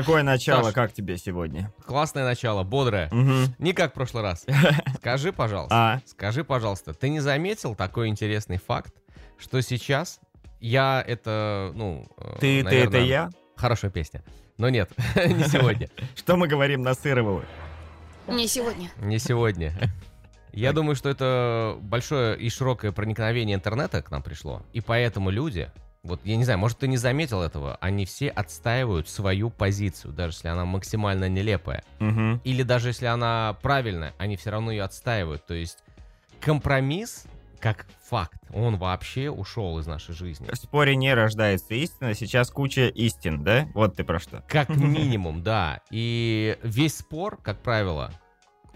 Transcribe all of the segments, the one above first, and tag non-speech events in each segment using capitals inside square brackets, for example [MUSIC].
Такое начало, Саш. как тебе сегодня? Классное начало, бодрое. Мгм. Не как в прошлый раз. [LAUGHS] Скажи, пожалуйста, А, скажи, пожалуйста, ты не заметил такой интересный факт, что сейчас я это, ну, э, ты, ты это наверное, я? Хорошая песня. Но нет, [LAUGHS] не сегодня. [LAUGHS] Что мы говорим на Сырову? Не сегодня. Не сегодня. Я думаю, что это большое и широкое проникновение интернета к нам пришло. И поэтому люди, вот я не знаю, может ты не заметил этого, они все отстаивают свою позицию, даже если она максимально нелепая. Мгм. Или даже если она правильная, они все равно ее отстаивают. То есть компромисс, как факт, он вообще ушел из нашей жизни. В споре не рождается истина, сейчас куча истин, да? Вот ты про что. Как [LAUGHS] минимум, да. И весь спор, как правило,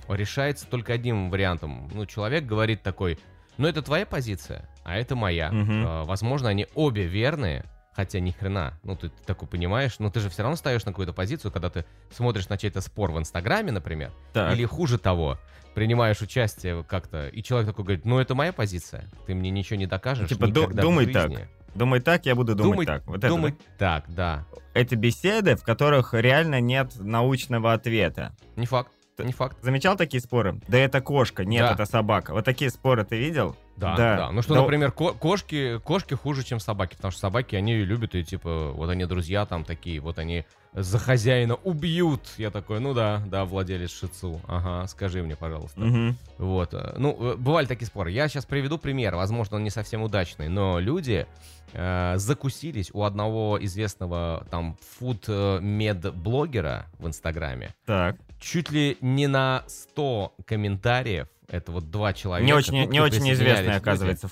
решается только одним вариантом. Ну, человек говорит такой, ну, это твоя позиция, а это моя. Э, Возможно, они обе верные, хотя ни хрена. Ну, ты такой понимаешь, но ты же все равно ставишь на какую-то позицию, когда ты смотришь на чей-то спор в Инстаграме, например, Так. или хуже того, принимаешь участие как-то, и человек такой говорит, ну, это моя позиция, ты мне ничего не докажешь Типа, ду- думай жизни». так. Думай так, я буду думать Думай- так. Вот это, Думай да? так, да. Это беседы, в которых реально нет научного ответа. Не факт, не факт. Замечал такие споры? Да это кошка, нет, Да. это собака. Вот такие споры ты видел? Да, Да. да. Ну что, Да. например, ко- кошки, кошки хуже, чем собаки, потому что собаки, они любят, и типа, вот они друзья там такие, вот они за хозяина убьют. Я такой, ну да, да, владелец шицу. Ага, скажи мне, пожалуйста. Мгм. Вот. э, Ну, э, бывали такие споры. Я сейчас приведу пример, возможно, он не совсем удачный, но люди э, закусились у одного известного там фуд-мед-блогера в Инстаграме. Так. Чуть ли не на 100 комментариев. Это вот два человека. Не очень, не очень известный, оказывается,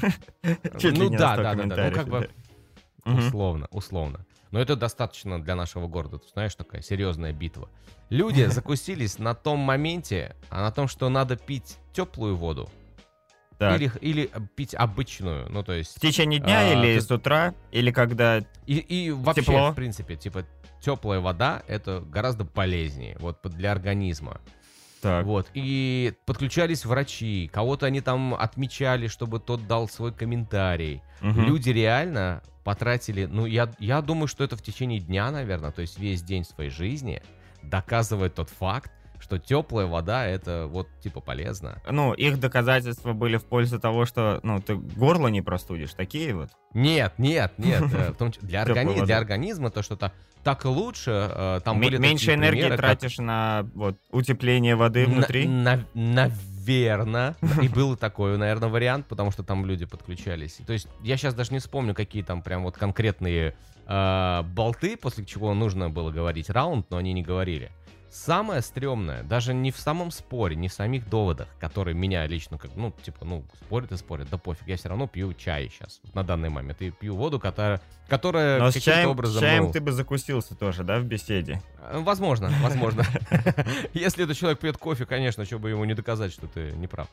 [LAUGHS] ли ну да, 100 да, да, да. Ну как бы условно, условно. Но это достаточно для нашего города. Ты знаешь, такая серьезная битва. Люди [LAUGHS] закусились на том моменте, а на том, что надо пить теплую воду Так. или, или пить обычную. Ну, то есть. В течение дня А, или ты- с утра, или когда... И, и вообще, Тепло. в принципе, типа, теплая вода это гораздо полезнее вот для организма. Так. Вот. И подключались врачи, кого-то они там отмечали, чтобы тот дал свой комментарий. Мгм. Люди реально потратили, ну, я, я думаю, что это в течение дня, наверное, то есть весь день своей жизни доказывает тот факт, что теплая вода это вот типа полезно. Ну, их доказательства были в пользу того, что, ну, ты горло не простудишь. Такие вот. Нет, нет, нет. э, Для, [LAUGHS] органи- для организма то что-то так лучше. э, Там М- были меньше энергии примеры, как- тратишь на вот утепление воды На- внутри. на- Наверно. [LAUGHS] И был такой, наверное, вариант, потому что там люди подключались. То есть я сейчас даже не вспомню, какие там прям вот конкретные э, болты, после чего нужно было говорить раунд, но они не говорили. Самое стрёмное, даже не в самом споре, не в самих доводах, которые меня лично, как, ну, типа, ну, спорят и спорят, да пофиг, я все равно пью чай сейчас, на данный момент, и пью воду, которая, которая Но с каким-то чаем, образом... с чаем ну, ты бы закусился тоже, да, в беседе? Э, Возможно, возможно. [LAUGHS] Если этот человек пьет кофе, конечно, что бы ему не доказать, что ты не прав.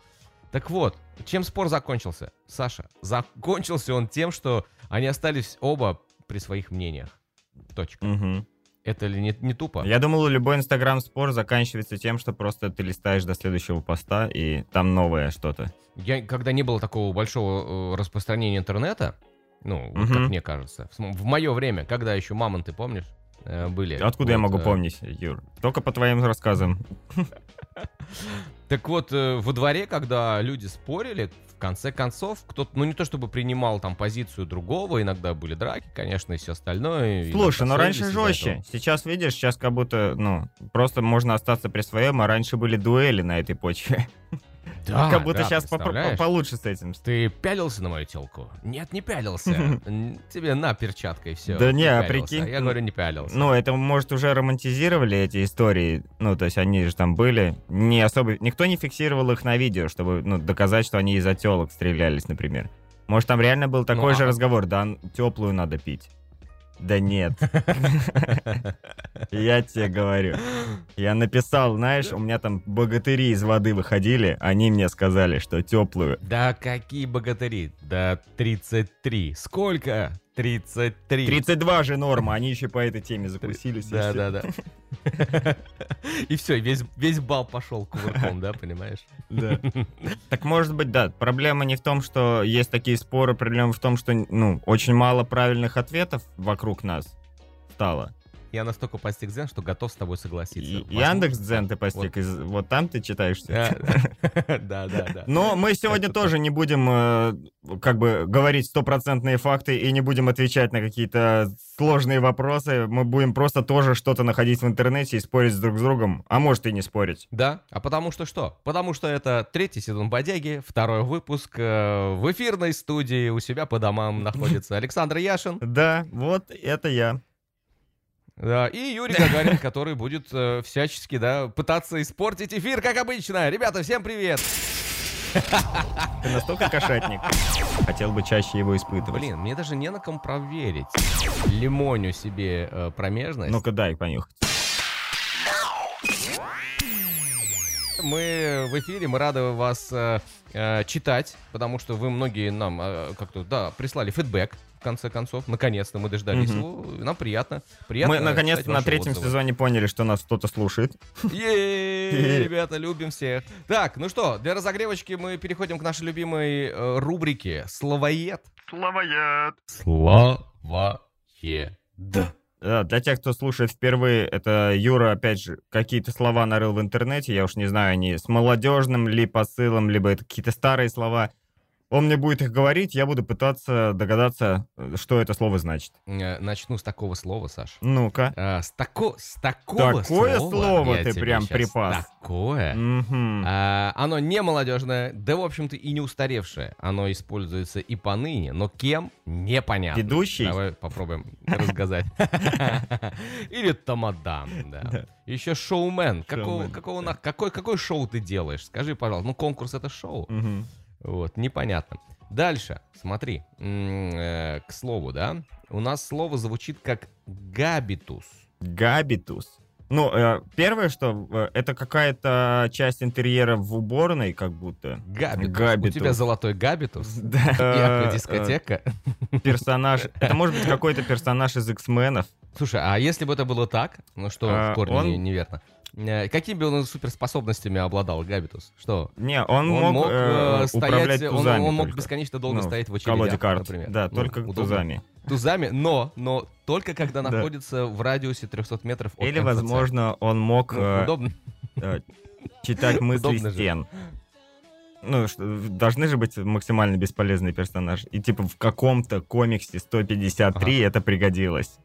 Так вот, чем спор закончился, Саша? Закончился он тем, что они остались оба при своих мнениях. Точка. Это ли не, не тупо? Я думал, любой инстаграм-спор заканчивается тем, что просто ты листаешь до следующего поста, и там новое что-то. Я, когда не было такого большого э, распространения интернета, ну, вот как мне кажется, в, мое время, когда еще мамонты, помнишь, э, были. Откуда я Вот, могу э, помнить, Юр? Только по твоим рассказам. [LAUGHS] Так вот, э, во дворе, когда люди спорили, в конце концов, кто-то, ну не то чтобы принимал там позицию другого, иногда были драки, конечно, и все остальное. Слушай, иногда ну раньше жестче. этого. Сейчас, видишь, сейчас как будто, ну, просто можно остаться при своем, а раньше были дуэли на этой почве. [LAUGHS] Да, как будто да, сейчас попро- представляешь? получше с этим. Ты пялился на мою телку? Нет, не пялился. [LAUGHS] Тебе на перчаткой все. Да не, а прикинь, Я говорю, не пялился. Ну, это, может, уже романтизировали эти истории. Ну, то есть они же там были. Не особо... Никто не фиксировал их на видео, чтобы, ну, доказать, что они из-за телок стрелялись, например. Может, там реально был такой Ну, же а- разговор, да, теплую надо пить. Да нет. [LAUGHS] Я тебе говорю. Я написал, знаешь, у меня там богатыри из воды выходили, они мне сказали, что теплую. Да какие богатыри? Да 33. Сколько? 33. 32 же норма, они еще по этой теме закусились. [LAUGHS] и Да, да, да. И все, весь, весь бал пошел кувырком, да, понимаешь? Да. [LAUGHS] Так может быть, да. Проблема не в том, что есть такие споры, проблема в том, что ну, очень мало правильных ответов вокруг нас стало. Я настолько постиг дзен, что готов с тобой согласиться. И- Возможно, Яндекс Дзен ты постиг, из- вот там ты читаешь. Вот. [LAUGHS] Да, да, да. Но мы сегодня тоже не будем э, как бы говорить стопроцентные факты и не будем отвечать на какие-то сложные вопросы. Мы будем просто тоже что-то находить в интернете и спорить друг с другом, а может и не спорить. Да, а потому что что? Потому что это третий сезон «Бодяги», второй выпуск. э, В эфирной студии у себя по домам находится Александр Яшин Да, вот это я. Да, и Юрий Гагарин, который будет э, всячески, да, пытаться испортить эфир, как обычно. Ребята, всем привет! Ты настолько кошатник. Хотел бы чаще его испытывать. Блин, мне даже не на ком проверить. Лимоню себе э, промежность. Ну-ка дай понюхать. Мы в эфире, мы рады вас э, э, читать, потому что вы многие нам э, как-то, да, прислали фидбэк, в конце концов. Наконец-то мы дождались Мгм. его. Нам приятно. приятно Мы наконец-то на третьем отзывы. сезоне поняли, что нас кто-то слушает. Е-е-е, ребята, любим всех. Так, ну что, для разогревочки мы переходим к нашей любимой э, рубрике «Словоед». Словоед. Словоед. Да, для тех, кто слушает впервые, это Юра, опять же, какие-то слова нарыл в интернете, я уж не знаю, они с молодежным ли посылом, либо это какие-то старые слова. Он мне будет их говорить, я буду пытаться догадаться, что это слово значит. Э, Начну с такого слова, Саш. Ну-ка. А, с, тако, с такого Такое слова слово ты прям припас. Такое. Мгм. А, оно не молодежное, да, в общем-то, и не устаревшее. Оно используется и поныне, но кем — непонятно. Ведущий? Давай попробуем рассказать. [LAUGHS] Или тамадам, да. Еще шоумен. Какой шоу ты делаешь? Скажи, пожалуйста. Ну, конкурс — это шоу. Вот, непонятно. Дальше, смотри, э, к слову, да, у нас слово звучит как габитус. Габитус. Ну, э, первое, что э, это какая-то часть интерьера в уборной, как будто. Габитус. Габитус. У тебя золотой габитус? [LAUGHS] Да. [LAUGHS] И аквадискотека. э, Персонаж. [LAUGHS] Это может быть какой-то персонаж из X-менов. Слушай, а если бы это было так, ну что в корне неверно, какими бы он суперспособностями обладал Габитус? Что? Не, он, мог, э, э, стоять, управлять он- тузами он, мог только. бесконечно долго Ну, стоять в очередях, карт. например. Да, Ну, только удобно. тузами. Тузами, но, но только когда Да. находится в радиусе 300 метров от Или, МФЦ. возможно, он мог Ну, э, удобно. э, читать [LAUGHS] мысли Удобно же. стен. Ну, что, должны же быть максимально бесполезные персонажи. И типа в каком-то комиксе 153 это пригодилось.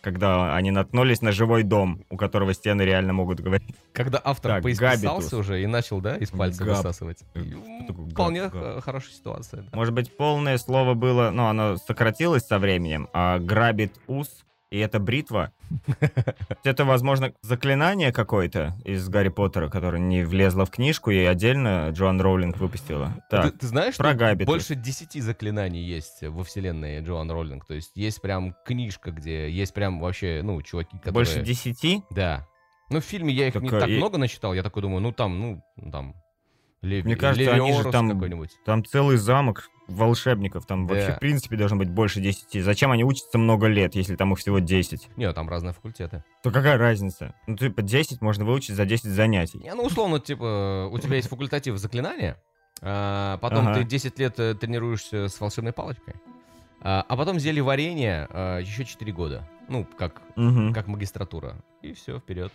Когда они наткнулись на живой дом, у которого стены реально могут говорить. Когда автор Так, поисписался габитус. уже и начал, да, из пальца Габ. высасывать. Э, такое Вполне габ? хорошая ситуация. да. Может быть, полное слово было, ну, оно сократилось со временем, а грабит ус, и это бритва. [LAUGHS] Это, возможно, заклинание какое-то из Гарри Поттера, которое не влезло в книжку, и отдельно Джоан Роулинг выпустила. Ты, Так, ты знаешь, про что Габитус. больше 10 заклинаний есть во вселенной Джоан Роллинг? То есть есть прям книжка, где есть прям вообще, ну, чуваки, которые... больше десяти? Да. Ну, в фильме я их Так, не а, так и- много начитал, я такой думаю, ну, там, ну, там... Леви- Мне кажется, они же Левиорус там-. Там целый замок волшебников, там Да. вообще, в принципе, должно быть больше десяти. Зачем они учатся много лет, если там их всего 10? Не, там разные факультеты. То какая разница? Ну, типа, 10 можно выучить за 10 занятий. Не, ну, условно, типа, у тебя есть факультатив заклинания, а, потом Ага. ты 10 лет э, тренируешься с волшебной палочкой, а, а потом зелье варенье а, еще 4 года. Ну, как как магистратура. И все, вперед.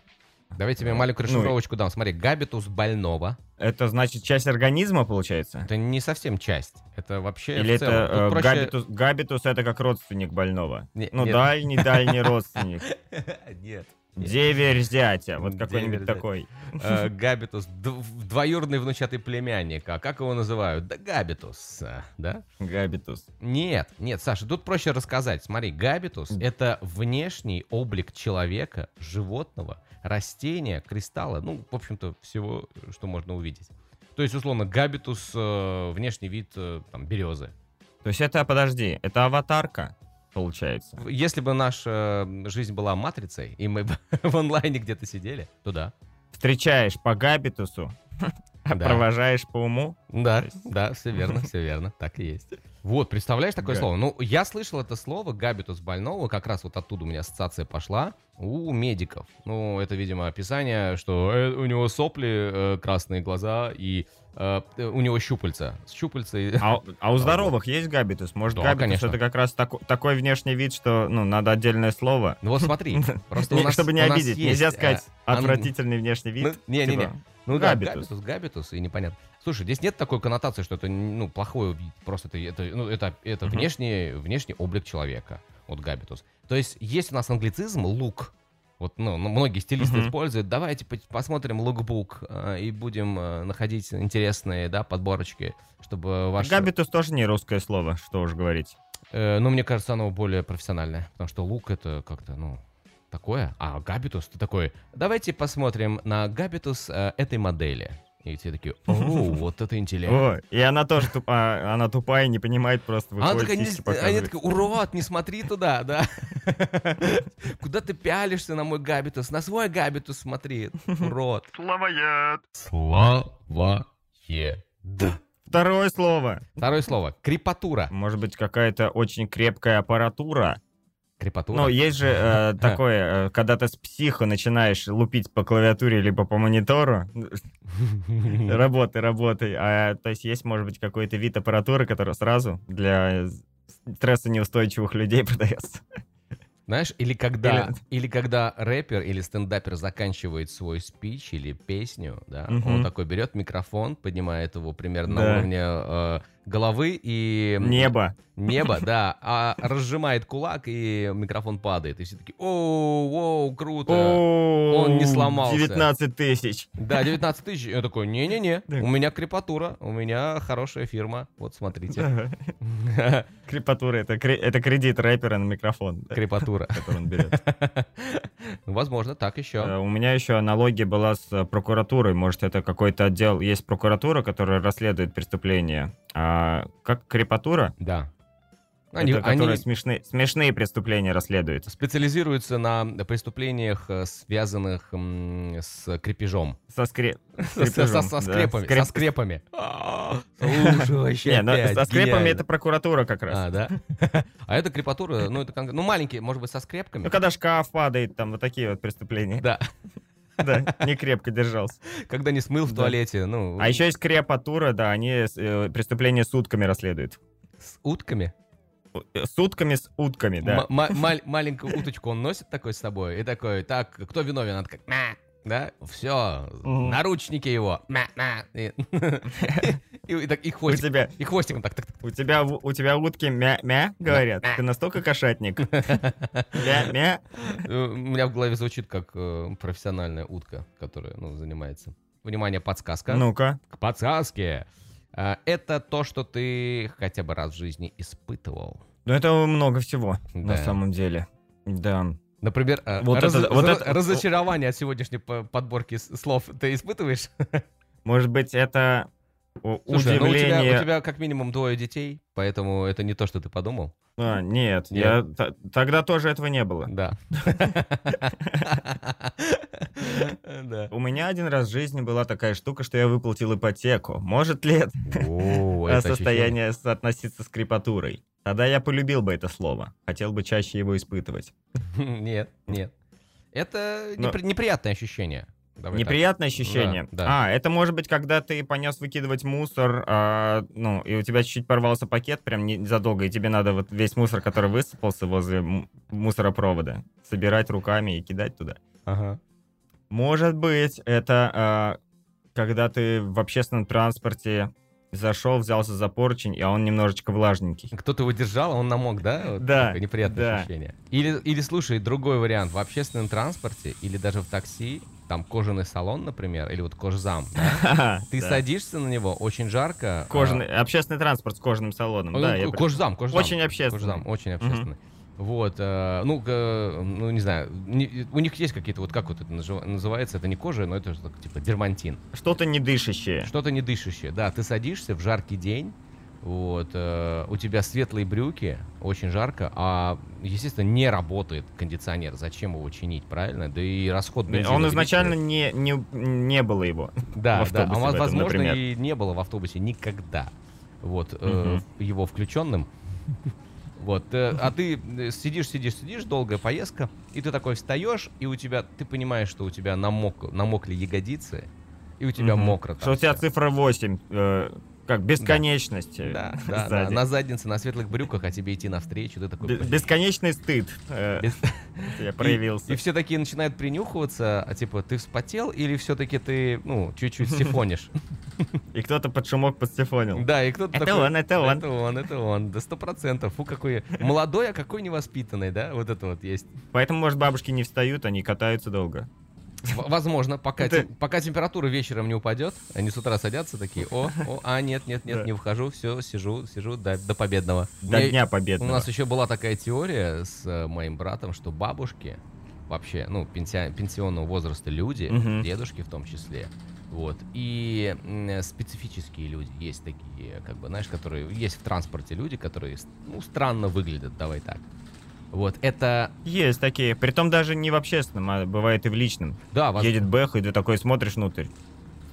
Давайте тебе Да. маленькую Ну расшифровочку дам. Смотри, габитус больного. Это значит часть организма, получается? Это не совсем часть. Это вообще Или это э, проще- габитус, габитус это как родственник больного? Не- Ну, дальний-дальний [LAUGHS] родственник. Нет. Деверь зятя, вот какой-нибудь такой. Э, Габитус. Двоюродный внучатый племянник. А как его называют? Да Габитус. э, Да? Габитус. Нет, нет, Саша, тут проще рассказать. Смотри, габитус — это внешний облик человека, животного, растения, кристалла, ну, в общем-то, всего, что можно увидеть. То есть, условно, габитус э, внешний вид э, там, березы. То есть это, подожди, это аватарка, получается? Если бы наша жизнь была матрицей, и мы бы [LAUGHS] в онлайне где-то сидели, то да. Встречаешь по габитусу, [LAUGHS] а [LAUGHS] Да. провожаешь по уму? Да, есть- да, все верно, [LAUGHS] все верно, так и есть. Вот, представляешь такое Га- слово? Ну, я слышал это слово габитус больного, как раз вот оттуда у меня ассоциация пошла, у медиков. Ну, это, видимо, описание, что э, у него сопли, э, красные глаза и у него щупальца. Щупальца и... А, а у [LAUGHS] здоровых есть габитус? Может, Да, габитус конечно. это как раз тако- такой внешний вид, что ну надо отдельное слово. Ну вот смотри, [LAUGHS] просто у Не- нас- чтобы не обидеть, нельзя э, сказать ан- отвратительный внешний вид. Ну, не-не-не. типа, Ну да, Габитус. габитус, габитус, и непонятно. Слушай, здесь нет такой коннотации, что это ну, плохой вид, просто это, это, ну, это, это внешний, внешний облик человека, вот габитус. То есть есть у нас англицизм лук, вот ну, ну, многие стилисты Мгм. используют, давайте по- посмотрим лукбук э, и будем э, находить интересные, да, подборочки, чтобы ваш... Габитус тоже не русское слово, что уж говорить. Э, ну, мне кажется, оно более профессиональное, потому что лук это как-то, ну, такое, а габитус ты такой, давайте посмотрим на габитус э, этой модели. И все такие, о, [LAUGHS] вот это интеллект. О, и она тоже тупая, она тупая, не понимает, просто Она такая, не, они такие, урод, не смотри туда, да. [LAUGHS] Куда ты пялишься на мой габитус? На свой габитус смотри, урод. [LAUGHS] Словоед. Словоед. Второе слово. Второе слово. Крепатура. Может быть, какая-то очень крепкая аппаратура. Крепатура. Ну, есть же э, такое, э, когда ты с психо начинаешь лупить по клавиатуре либо по монитору, [LAUGHS] работай, работай. А, то есть есть, может быть, какой-то вид аппаратуры, который сразу для стрессонеустойчивых людей [LAUGHS] продается. Знаешь, или когда, Или- или... когда рэпер или стендапер заканчивает свой спич или песню, да, Мгм. он такой берет микрофон, поднимает его примерно на Да. уровне э, головы и... Небо. Небо, да, а разжимает кулак, и микрофон падает. И все такие, оу, воу, круто. Он не сломался. 19 тысяч. Да, 19 тысяч. Я такой, не-не-не, у меня крепатура, у меня хорошая фирма. Вот, смотрите. Крепатура это, кре- это кредит рэпера на микрофон, Крепатура. который он берет. [LAUGHS] Возможно, так еще. Э, У меня еще аналогия была с э, прокуратурой. Может, это какой-то отдел... Есть прокуратура, которая расследует преступления. А как крепатура? Да. Они, это которая они смешные, смешные преступления расследует. специализируются на преступлениях, э, связанных с крепежом. Со, скре... Со, со- со- со да, скрепами. скреп- Со скрепами. Слушай, [LAUGHS] вообще Не, ну, со скрепами это прокуратура как раз. А, да? [LAUGHS] А это крепатура, ну, это ну, маленькие, может быть, со скрепками. Ну, когда шкаф падает, там вот такие вот преступления. Да, [LAUGHS] Да, не крепко держался. когда не смыл в туалете, ну, А еще есть крепатура, да, они э, преступления сутками расследуют. с утками. Э, Сутками с утками, да. Маленькую уточку он носит такой с собой и такой, так, кто виновен? Такая, «Мя». да, все, наручники его, [LAUGHS] и, так, и У хвостик, тебя, и хвостиком так, так, у тебя, у тебя утки мя-мя говорят? Ты настолько кошатник. [LAUGHS] Мя-мя. У меня в голове звучит как э, профессиональная утка, которая ну, занимается. Внимание, подсказка. Ну-ка. К подсказке. А, Это то, что ты хотя бы раз в жизни испытывал. Ну, это много всего, на Да. самом деле. Да. Например, э, Вот раз- это- вот раз- это- разочарование от сегодняшней по- подборки слов ты испытываешь? [LAUGHS] Может быть, это Слушай, ну у тебя, удивление... у тебя как минимум двое детей, поэтому это не то, что ты подумал. А, нет, Нет. я тогда тоже этого не было. [LAUGHS] Да. У меня один раз в жизни была такая штука, что я выплатил ипотеку. Может ли [LAUGHS] это состояние соотноситься с крепатурой? Тогда я полюбил бы это слово. Хотел бы чаще его испытывать. [LAUGHS] Нет, нет. Это Но- непри- неприятное ощущение. Давай так. Неприятное ощущение. Да, да. А, это может быть, когда ты понес выкидывать мусор, а, ну, и у тебя чуть-чуть порвался пакет прям незадолго, и тебе надо вот весь мусор, который высыпался возле мусоропровода, собирать руками и кидать туда. Ага. Может быть, это а, когда ты в общественном транспорте зашел, взялся за поручень, а он немножечко влажненький. Кто-то его держал, а он намок, да? Вот Да, неприятное да. ощущение. Или, или, слушай, другой вариант. В общественном транспорте или даже в такси, там кожаный салон, например, или вот кожзам, да? [LAUGHS] Ты Да. садишься на него, очень жарко. а, Кожаный, общественный транспорт с кожаным салоном, Ну, да. кожзам, кожзам. Очень общественный. Кожзам, очень общественный. Вот, э, ну, э, ну, не знаю, не- у них есть какие-то, вот как вот это называется, это не кожа, но это типа дермантин. Что-то не дышащее. Что-то не дышащее, да, ты садишься в жаркий день, вот, э, у тебя светлые брюки, очень жарко, а, естественно, не работает кондиционер, зачем его чинить, правильно? Да и расход бензина Он изначально не, не, не было его. Да, да, а автобусе в этом, возможно например. и не было в автобусе никогда, вот, э, Мгм. его включенным. Вот, э, а ты э, сидишь, сидишь, сидишь, долгая поездка, и ты такой встаешь, и у тебя, ты понимаешь, что у тебя намок, намокли ягодицы, и у тебя Мгм. мокро. Что у тебя цифра 8, э, как бесконечность. Да, да, [LAUGHS] да, на заднице, на светлых брюках, а тебе идти навстречу, ты такой... «Блин». Бесконечный стыд э, [LAUGHS] я проявился. и все такие начинают принюхиваться, а типа, ты вспотел или все-таки ты, ну, чуть-чуть [LAUGHS] сифонишь? И кто-то под шумок подстефонил. Да, и кто-то Это такой, он, это он. Это он, это он, да сто процентов. Фу, какой молодой, а какой невоспитанный, да? Вот это вот есть. Поэтому, может, бабушки не встают, они катаются долго. Возможно, пока, тем- пока температура вечером не упадет, они с утра садятся такие, о, о, а, нет, нет, нет, Да. не выхожу, все, сижу, сижу до, до победного. До Я- Дня У Победного. нас еще была такая теория с э, моим братом, что бабушки, вообще, ну, пенсия- пенсионного возраста люди, Мгм. дедушки в том числе, вот, и специфические люди есть такие, как бы, знаешь, которые, есть в транспорте люди, которые, ну, странно выглядят, давай так. Вот, это, Есть такие. Притом даже не в общественном, а бывает и в личном. да, воз- Едет Бэх, и ты такой смотришь внутрь.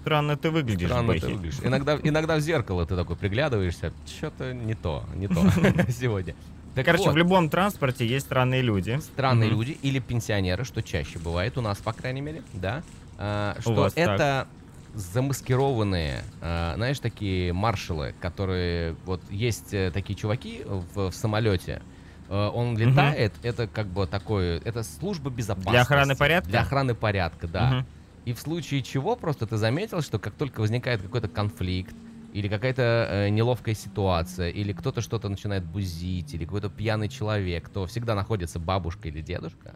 Странно ты выглядишь, Странно ты выглядишь. Иногда, иногда в зеркало ты такой приглядываешься, что-то не то, не то [LAUGHS] сегодня. Так Короче, вот, в любом транспорте есть странные люди. странные Мгм. люди или пенсионеры, что чаще бывает у нас, по крайней мере, да, а, что вас так. это замаскированные, а, знаешь, такие маршалы, которые, вот есть э, такие чуваки в, в самолете, он летает, это как бы такое, это служба безопасности. Для охраны порядка? Для охраны порядка, да. Мгм. И в случае чего просто ты заметил, что как только возникает какой-то конфликт, или какая-то э, неловкая ситуация, или кто-то что-то начинает бузить, или какой-то пьяный человек, то всегда находится бабушка или дедушка,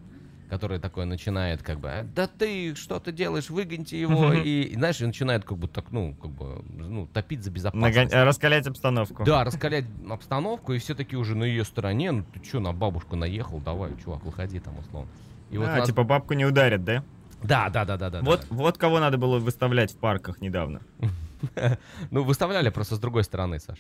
который такой начинает как бы, «А, да ты что ты делаешь, выгоните его, и, и, знаешь, и начинает как бы так, ну, как бы, ну, топить за безопасность. э, Раскалять обстановку. Да, раскалять обстановку, и все таки уже на ее стороне, ну ты что, на бабушку наехал, давай, чувак, выходи там, условно. И вот А, у нас- типа бабку не ударят, да? Да, да, да, да, да. вот, да. вот кого надо было выставлять в парках недавно. [LAUGHS] Ну, выставляли просто с другой стороны, Саш.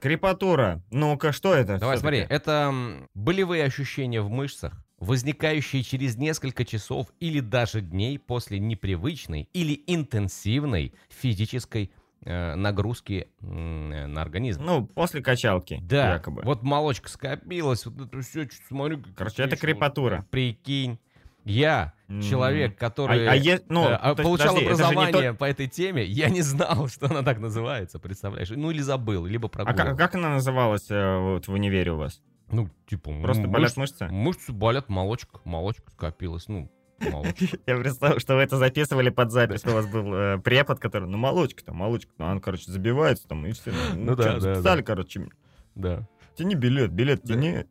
Крепатура. Ну-ка, что это? Давай, смотри, это болевые ощущения в мышцах, возникающие через несколько часов или даже дней после непривычной или интенсивной физической э, нагрузки э, на организм. Ну, после качалки, Да, якобы. вот молочка скопилась, вот это все, смотрю. Короче, это крепатура. вот, Прикинь, я, человек, который А, а е- ну, э, а, получал подожди, образование то- по этой теме, я не знал, [LAUGHS] что она так называется, представляешь? Ну или забыл, либо А прогуливал. как, как она называлась э, вот в универе у вас? Ну, типа, Просто болят мышцы- мышцы? Болят, молочка, молочка скопилась, ну, молочка. [LAUGHS] Я представил, что вы это записывали под запись. У вас был э, препод, который, ну, молочка там, молочка. Ну, он, короче, забивается там, и все. [LAUGHS] Ну да, да, Записали, да. короче, Да. тяни билет, билет Да. тяни.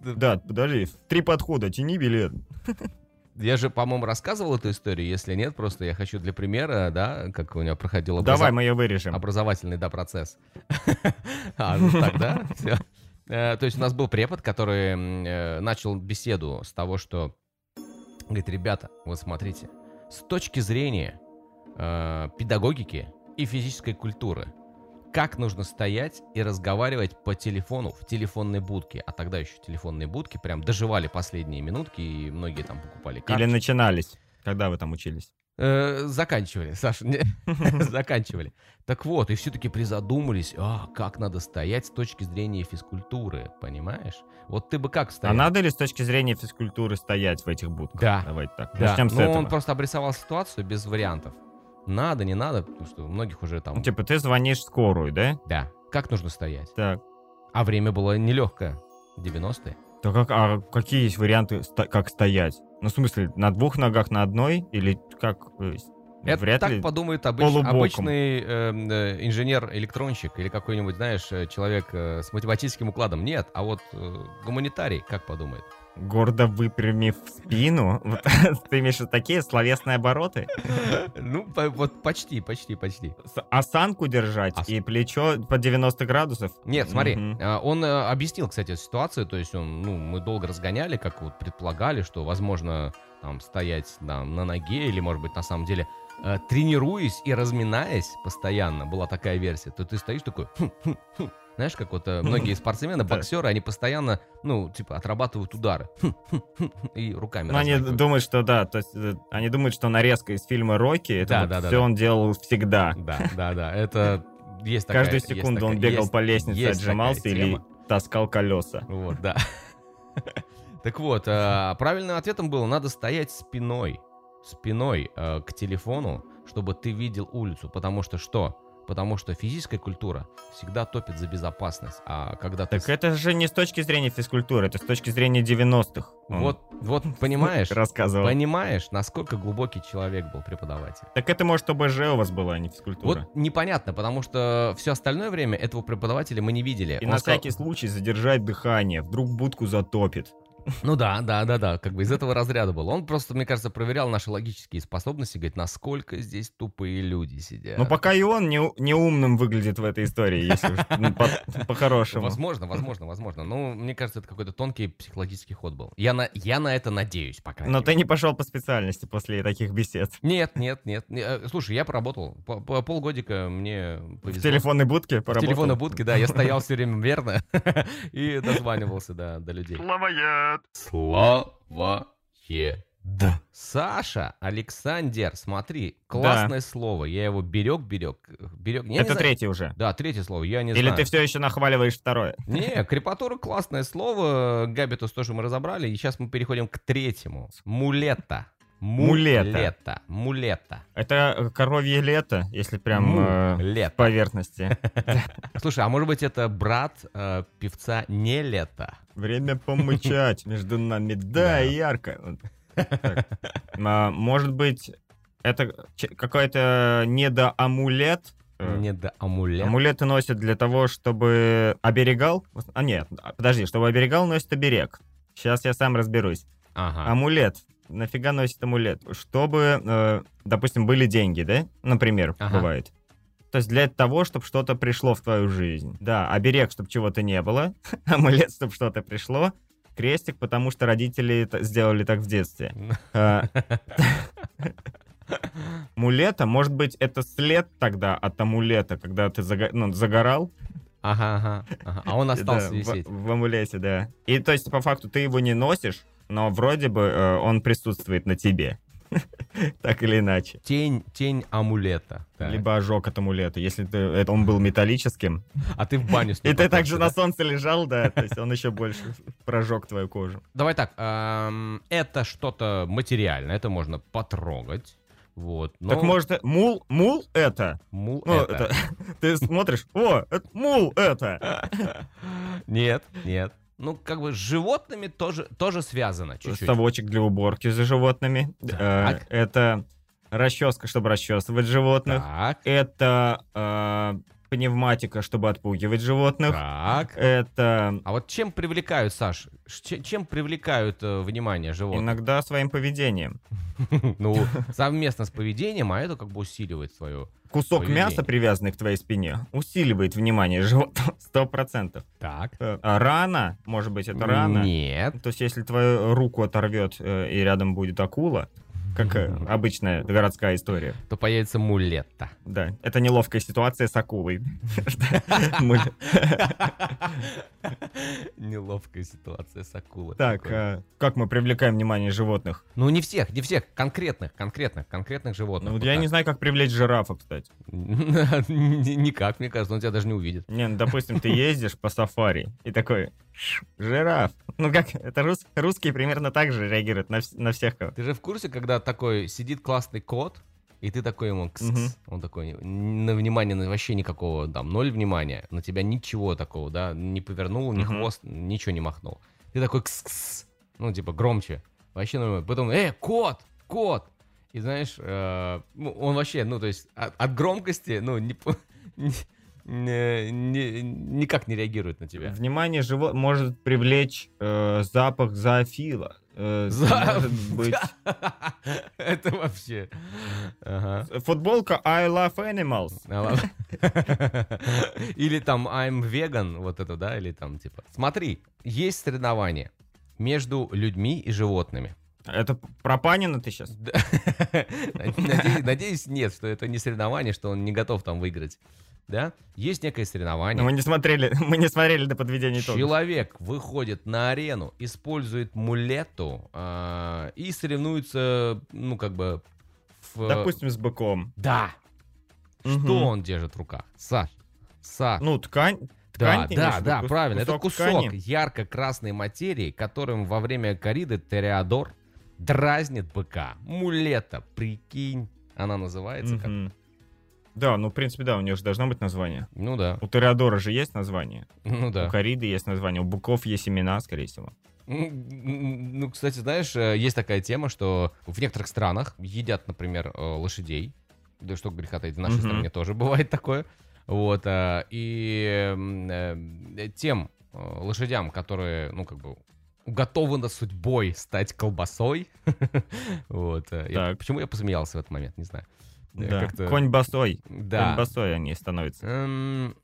Да. Да, подожди, три подхода, тяни билет. [LAUGHS] Я же, по-моему, рассказывал эту историю, если нет, просто я хочу для примера, да, как у него проходил образо- Давай, мы ее вырежем. образовательный, да, процесс. А, ну так, да? Э, То есть у нас был препод, который э, начал беседу с того, что говорит, ребята, вот смотрите, с точки зрения э, педагогики и физической культуры, как нужно стоять и разговаривать по телефону в телефонной будке. А тогда еще телефонные будки прям доживали последние минутки, и многие там покупали Или карточки. начинались, когда вы там учились. Э, заканчивали, Саша, не- [LAUGHS] заканчивали. Так вот, и все-таки призадумались, а, как надо стоять с точки зрения физкультуры, понимаешь? Вот ты бы как А стоял? надо ли с точки зрения физкультуры стоять в этих будках? Да. Давайте так. Да, Начнем с но этого. он просто обрисовал ситуацию без вариантов. Надо, не надо, потому что у многих уже там... Ну, типа, ты звонишь скорую, да? Да, как нужно стоять? Так. А время было нелегкое, 90-е. То как, а какие есть варианты, как стоять? Ну, в смысле, на двух ногах, на одной? Или как? Это Вряд так ли. подумает обыч- полубоком. обычный э, э, инженер-электронщик или какой-нибудь, знаешь, э, человек э, с математическим укладом. Нет, а вот э, гуманитарий как подумает? Гордо выпрямив спину. [LAUGHS] Вот Ты имеешь такие словесные обороты? Ну, по- вот почти, почти, почти. С- Осанку держать Ос- и плечо по 90 градусов? Нет, смотри, а, он э, объяснил, кстати, ситуацию, то есть он, ну, мы долго разгоняли, как вот предполагали, что, возможно, там, стоять на ноге или, может быть, на самом деле, э, тренируясь и разминаясь постоянно, была такая версия, то ты стоишь такой, «Хм, хм, хм». Знаешь, как вот э, многие спортсмены, боксеры, они постоянно, ну, типа, отрабатывают удары [LAUGHS] и руками Ну, они думают, что да, то есть э, они думают, что нарезка из фильма Рокки, это Да, вот да, да, все да. он делал всегда. Да, да, да, это есть такая... Каждую секунду он бегал есть- по лестнице, отжимался или таскал колеса. Вот, да. [LAUGHS] Так вот, э, правильным ответом было, надо стоять спиной, спиной к телефону, чтобы ты видел улицу. Потому что что? Потому что физическая культура всегда топит за безопасность. А когда ты... Так это же не с точки зрения физкультуры, это с точки зрения 90-х. он Вот, вот, понимаешь? [LAUGHS] Рассказывал. Понимаешь, насколько глубокий человек был преподаватель. Так это, может, ОБЖ у вас была, а не физкультура. Вот непонятно, потому что все остальное время этого преподавателя мы не видели. И Он на сказал- всякий случай задержать дыхание, вдруг будку затопит. Ну да, да, да, да, как бы из этого разряда был. Он просто, мне кажется, проверял наши логические способности, говорит, насколько здесь тупые люди сидят. Но пока и он не, не умным выглядит в этой истории, если уж, ну, по- по-хорошему. Возможно, возможно, возможно. Ну, мне кажется, это какой-то тонкий психологический ход был. Я на, я на это надеюсь, пока. Но ты не пошел по специальности после таких бесед. Нет, нет, нет. не, э, Слушай, я поработал. По, по полгодика мне В телефонной будке В поработал? телефонной будке, да, я стоял все время верно [LAUGHS] и дозванивался, да, до людей. Словоед. Словоед. Саша, Александр, смотри, классное слово. Я его берег, берег, берег. Я Это знаю- третье уже. Да, третье слово, я не Или знаю. ты все еще нахваливаешь второе? Не, крепатура классное слово. Габитус тоже мы разобрали. И сейчас мы переходим к третьему. Мулета. Мулета. Мулета. Мулета. Это коровье лето, если прям э, в поверхности. [LAUGHS] Слушай, а может быть это брат э, певца не лето? Время помычать между нами, да, Да. ярко. А, Может быть, это какой-то недоамулет? Э, Не до амулет. Амулеты носят для того, чтобы оберегал? А нет, подожди, чтобы оберегал, носит оберег. Сейчас я сам разберусь. Ага. Амулет. Нафига носит амулет? Чтобы, э, допустим, были деньги, да? Например, Ага. бывает. То есть для того, чтобы что-то пришло в твою жизнь. Да, оберег, чтобы чего-то не было. [LAUGHS] Амулет, чтобы что-то пришло. Крестик, потому что родители сделали так в детстве. А, [LAUGHS] Мулета, может быть, это след тогда от амулета, когда ты ну, загорал. Ага, ага, ага. А он [LAUGHS] остался Да, в- висеть. В, амулете, да. И то есть, по факту, ты его не носишь, но вроде бы э, он присутствует на тебе. [LAUGHS] Так или иначе. Тень, тень амулета. Так. Либо ожог от амулета. Если ты, это, он был металлическим, А ты в баню [LAUGHS] и ты также да? на солнце лежал, да, то есть он еще больше прожег твою кожу. Давай так, эм, это что-то материальное, это можно потрогать. Вот. Но Так может, мул, мул это? мул Ну, это. это- [LAUGHS] Ты смотришь, о, это мул это. Нет, нет. Ну, как бы с животными тоже, тоже связано чуть-чуть. Совочек для уборки за животными. Э, Так. Это расческа, чтобы расчесывать животных. Так, Это э, пневматика, чтобы отпугивать животных. так. Это А вот чем привлекают, Саш, ш- че- чем привлекают э, внимание животных? иногда своим поведением. [LAUGHS] Ну, [LAUGHS] совместно с поведением, а это как бы усиливает свое. Кусок Поведение. мяса, привязанный к твоей спине, усиливает внимание [LAUGHS] животного сто процентов. Так. Э, А рана, может быть, это рана. Нет. То есть, если твою руку оторвет э, и рядом будет акула, как э, обычная городская история. То появится мулетта. Да, это неловкая ситуация с акулой. [LAUGHS] Неловкая ситуация с акулой. Так, э, как мы привлекаем внимание животных? Ну, не всех, не всех, конкретных, конкретных, конкретных животных. Ну, я не знаю, как привлечь жирафа, кстати. [LAUGHS] Ни- Никак, мне кажется, он тебя даже не увидит. Не, ну, допустим, ты [LAUGHS] ездишь по сафари и такой, «Ш, жираф. Ну как, это рус- русские примерно так же реагируют на, на всех. кого- Ты же в курсе, когда такой сидит классный кот, и ты такой ему кс Мгм. он такой, на внимание на вообще никакого, там, ноль внимания, на тебя ничего такого, да, не повернул, ни Мгм. хвост, ничего не махнул. Ты такой кс ну, типа, громче. Вообще нормально. Потом, э, кот, кот! И знаешь, э, ну, он вообще, ну, то есть, от, от громкости, ну, не, [LAUGHS] не- не- никак не реагирует на тебя. Внимание живот может привлечь э, запах зоофила. Э, За- Может [LAUGHS] быть... [LAUGHS] Это вообще... Ага. Футболка I love animals. [LAUGHS] Или там I'm vegan, вот это, да, или там типа. Смотри, есть соревнование между людьми и животными. Это про Панина ты сейчас? Надеюсь, нет, что это не соревнование, что он не готов там выиграть. Да? Есть некое Но соревнование. мы не смотрели, [LAUGHS] мы не смотрели до подведения итогов. Человек выходит на арену, использует мулету а, и соревнуется, ну, как бы... в- Допустим, с быком. Да. Что Мгм. он держит в руках? Саш, Саш, Ну, ткань. Да, ткань да, да, Кус- правильно. Это кусок ткани. ярко-красной материи, которым во время кориды Тереадор дразнит быка. Мулета, прикинь. она называется как... Да, ну, в принципе, да, у нее же должно быть название. Ну да, У Тореадора же есть название. ну У да. Кориды есть название. У Буков есть имена, скорее всего. Ну, кстати, знаешь, э, есть такая тема, что в некоторых странах едят, например, э, лошадей. Да что греха таить, в нашей стране тоже бывает такое. Вот, а, и э, тем э, лошадям, которые, ну, как бы, уготованы судьбой стать колбасой. [LAUGHS] Вот. э, я- Так. Почему я посмеялся в этот момент, не знаю. Э, Да. как-то- Конь босой. Да. Конь босой они становятся. Эм,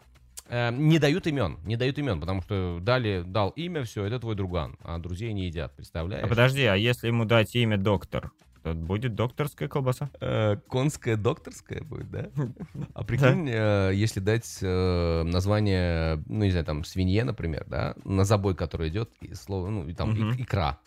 э, Не дают имен, не дают имен, потому что дали, дал имя, все, это твой друган, а друзей не едят, представляешь? А подожди, а если ему дать имя доктор, то будет докторская колбаса? Э, конская докторская будет, да? [LAUGHS] А прикинь, э, если дать э, название, ну, не знаю, там, свинье, например, да, на забой, который идет, и слово, ну, и там ик- икра.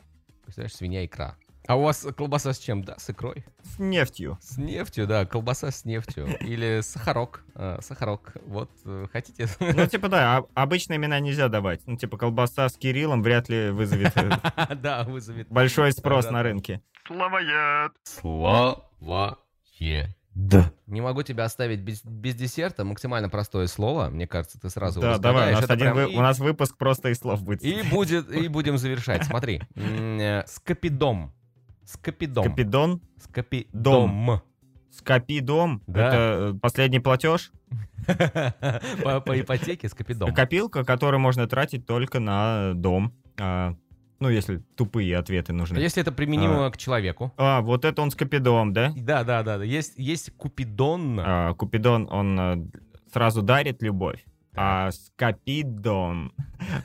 Представляешь, свинья икра. А у вас колбаса с чем, да? С икрой? С нефтью. С нефтью, да, колбаса с нефтью. Или сахарок. э, сахарок. Вот, э, хотите? Ну, типа, да, а- обычно имена нельзя давать. Ну, типа, колбаса с Кириллом вряд ли вызовет э, [LAUGHS] Да, вызовет. большой спрос на рынке. Словоед. Да. Не могу тебя оставить без, без десерта. Максимально простое слово. Мне кажется, ты сразу Да, давай, у нас, один прям вы- и- у нас выпуск просто из слов будет. И будет, и будем завершать. Смотри. [LAUGHS] Скопидом. Скопидом. Скопидон, Скопидом. Скопидом, Да. это э, последний платеж, [LAUGHS] По, по ипотеке скопидом. копилка, которую можно тратить только на дом. А, ну, если тупые ответы нужны. Если это применимо к человеку. А, вот это он с Купидом, да? Да, да, да. Есть, есть купидон. А, Купидон, он э, сразу дарит любовь, а с Капидом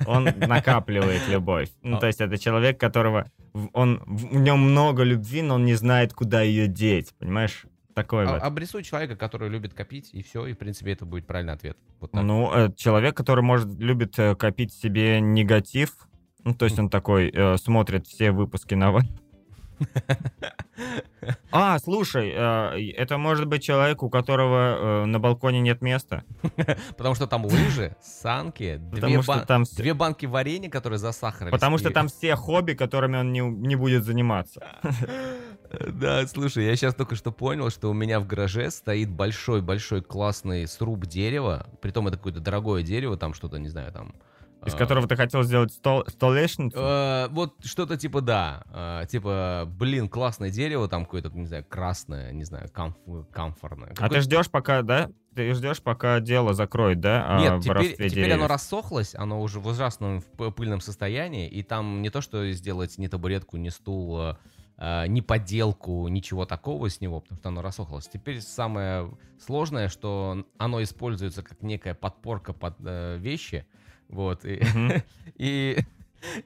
он накапливает любовь. Ну, А. то есть это человек, которого он, в нем много любви, но он не знает, куда ее деть, понимаешь? Такой А- вот. Обрисуй человека, который любит копить, и все, и, в принципе, это будет правильный ответ. Вот так. Ну, э, человек, который может любит э, копить себе негатив, ну, то есть он такой э, смотрит все выпуски на [LAUGHS] А, слушай, э, это может быть человек, у которого э, на балконе нет места, Потому что там лыжи, санки, две, там банки варенья, которые засахарились. Потому что и- там все хобби, которыми он не, не будет заниматься. [LAUGHS] Да, слушай, я сейчас только что понял, что у меня в гараже стоит большой-большой классный сруб дерева. Притом это какое-то дорогое дерево, там что-то, не знаю, там... Из э, которого ты хотел сделать стол, столешницу. э, вот что-то типа, да. э, типа, блин, классное дерево, там какое-то, не знаю, красное, не знаю, комф- комфортное. А ты ждешь, пока, да? Ты ждешь, пока дело закроет, да? о Нет, теперь, воровстве теперь оно рассохлось, оно уже в ужасном в пыльном состоянии, и там не то, что сделать ни табуретку, ни стул, э, э, ни поделку, ничего такого с него, потому что оно рассохлось. Теперь самое сложное, что оно используется как некая подпорка под э, вещи, вот, и, Мгм. [LAUGHS] и,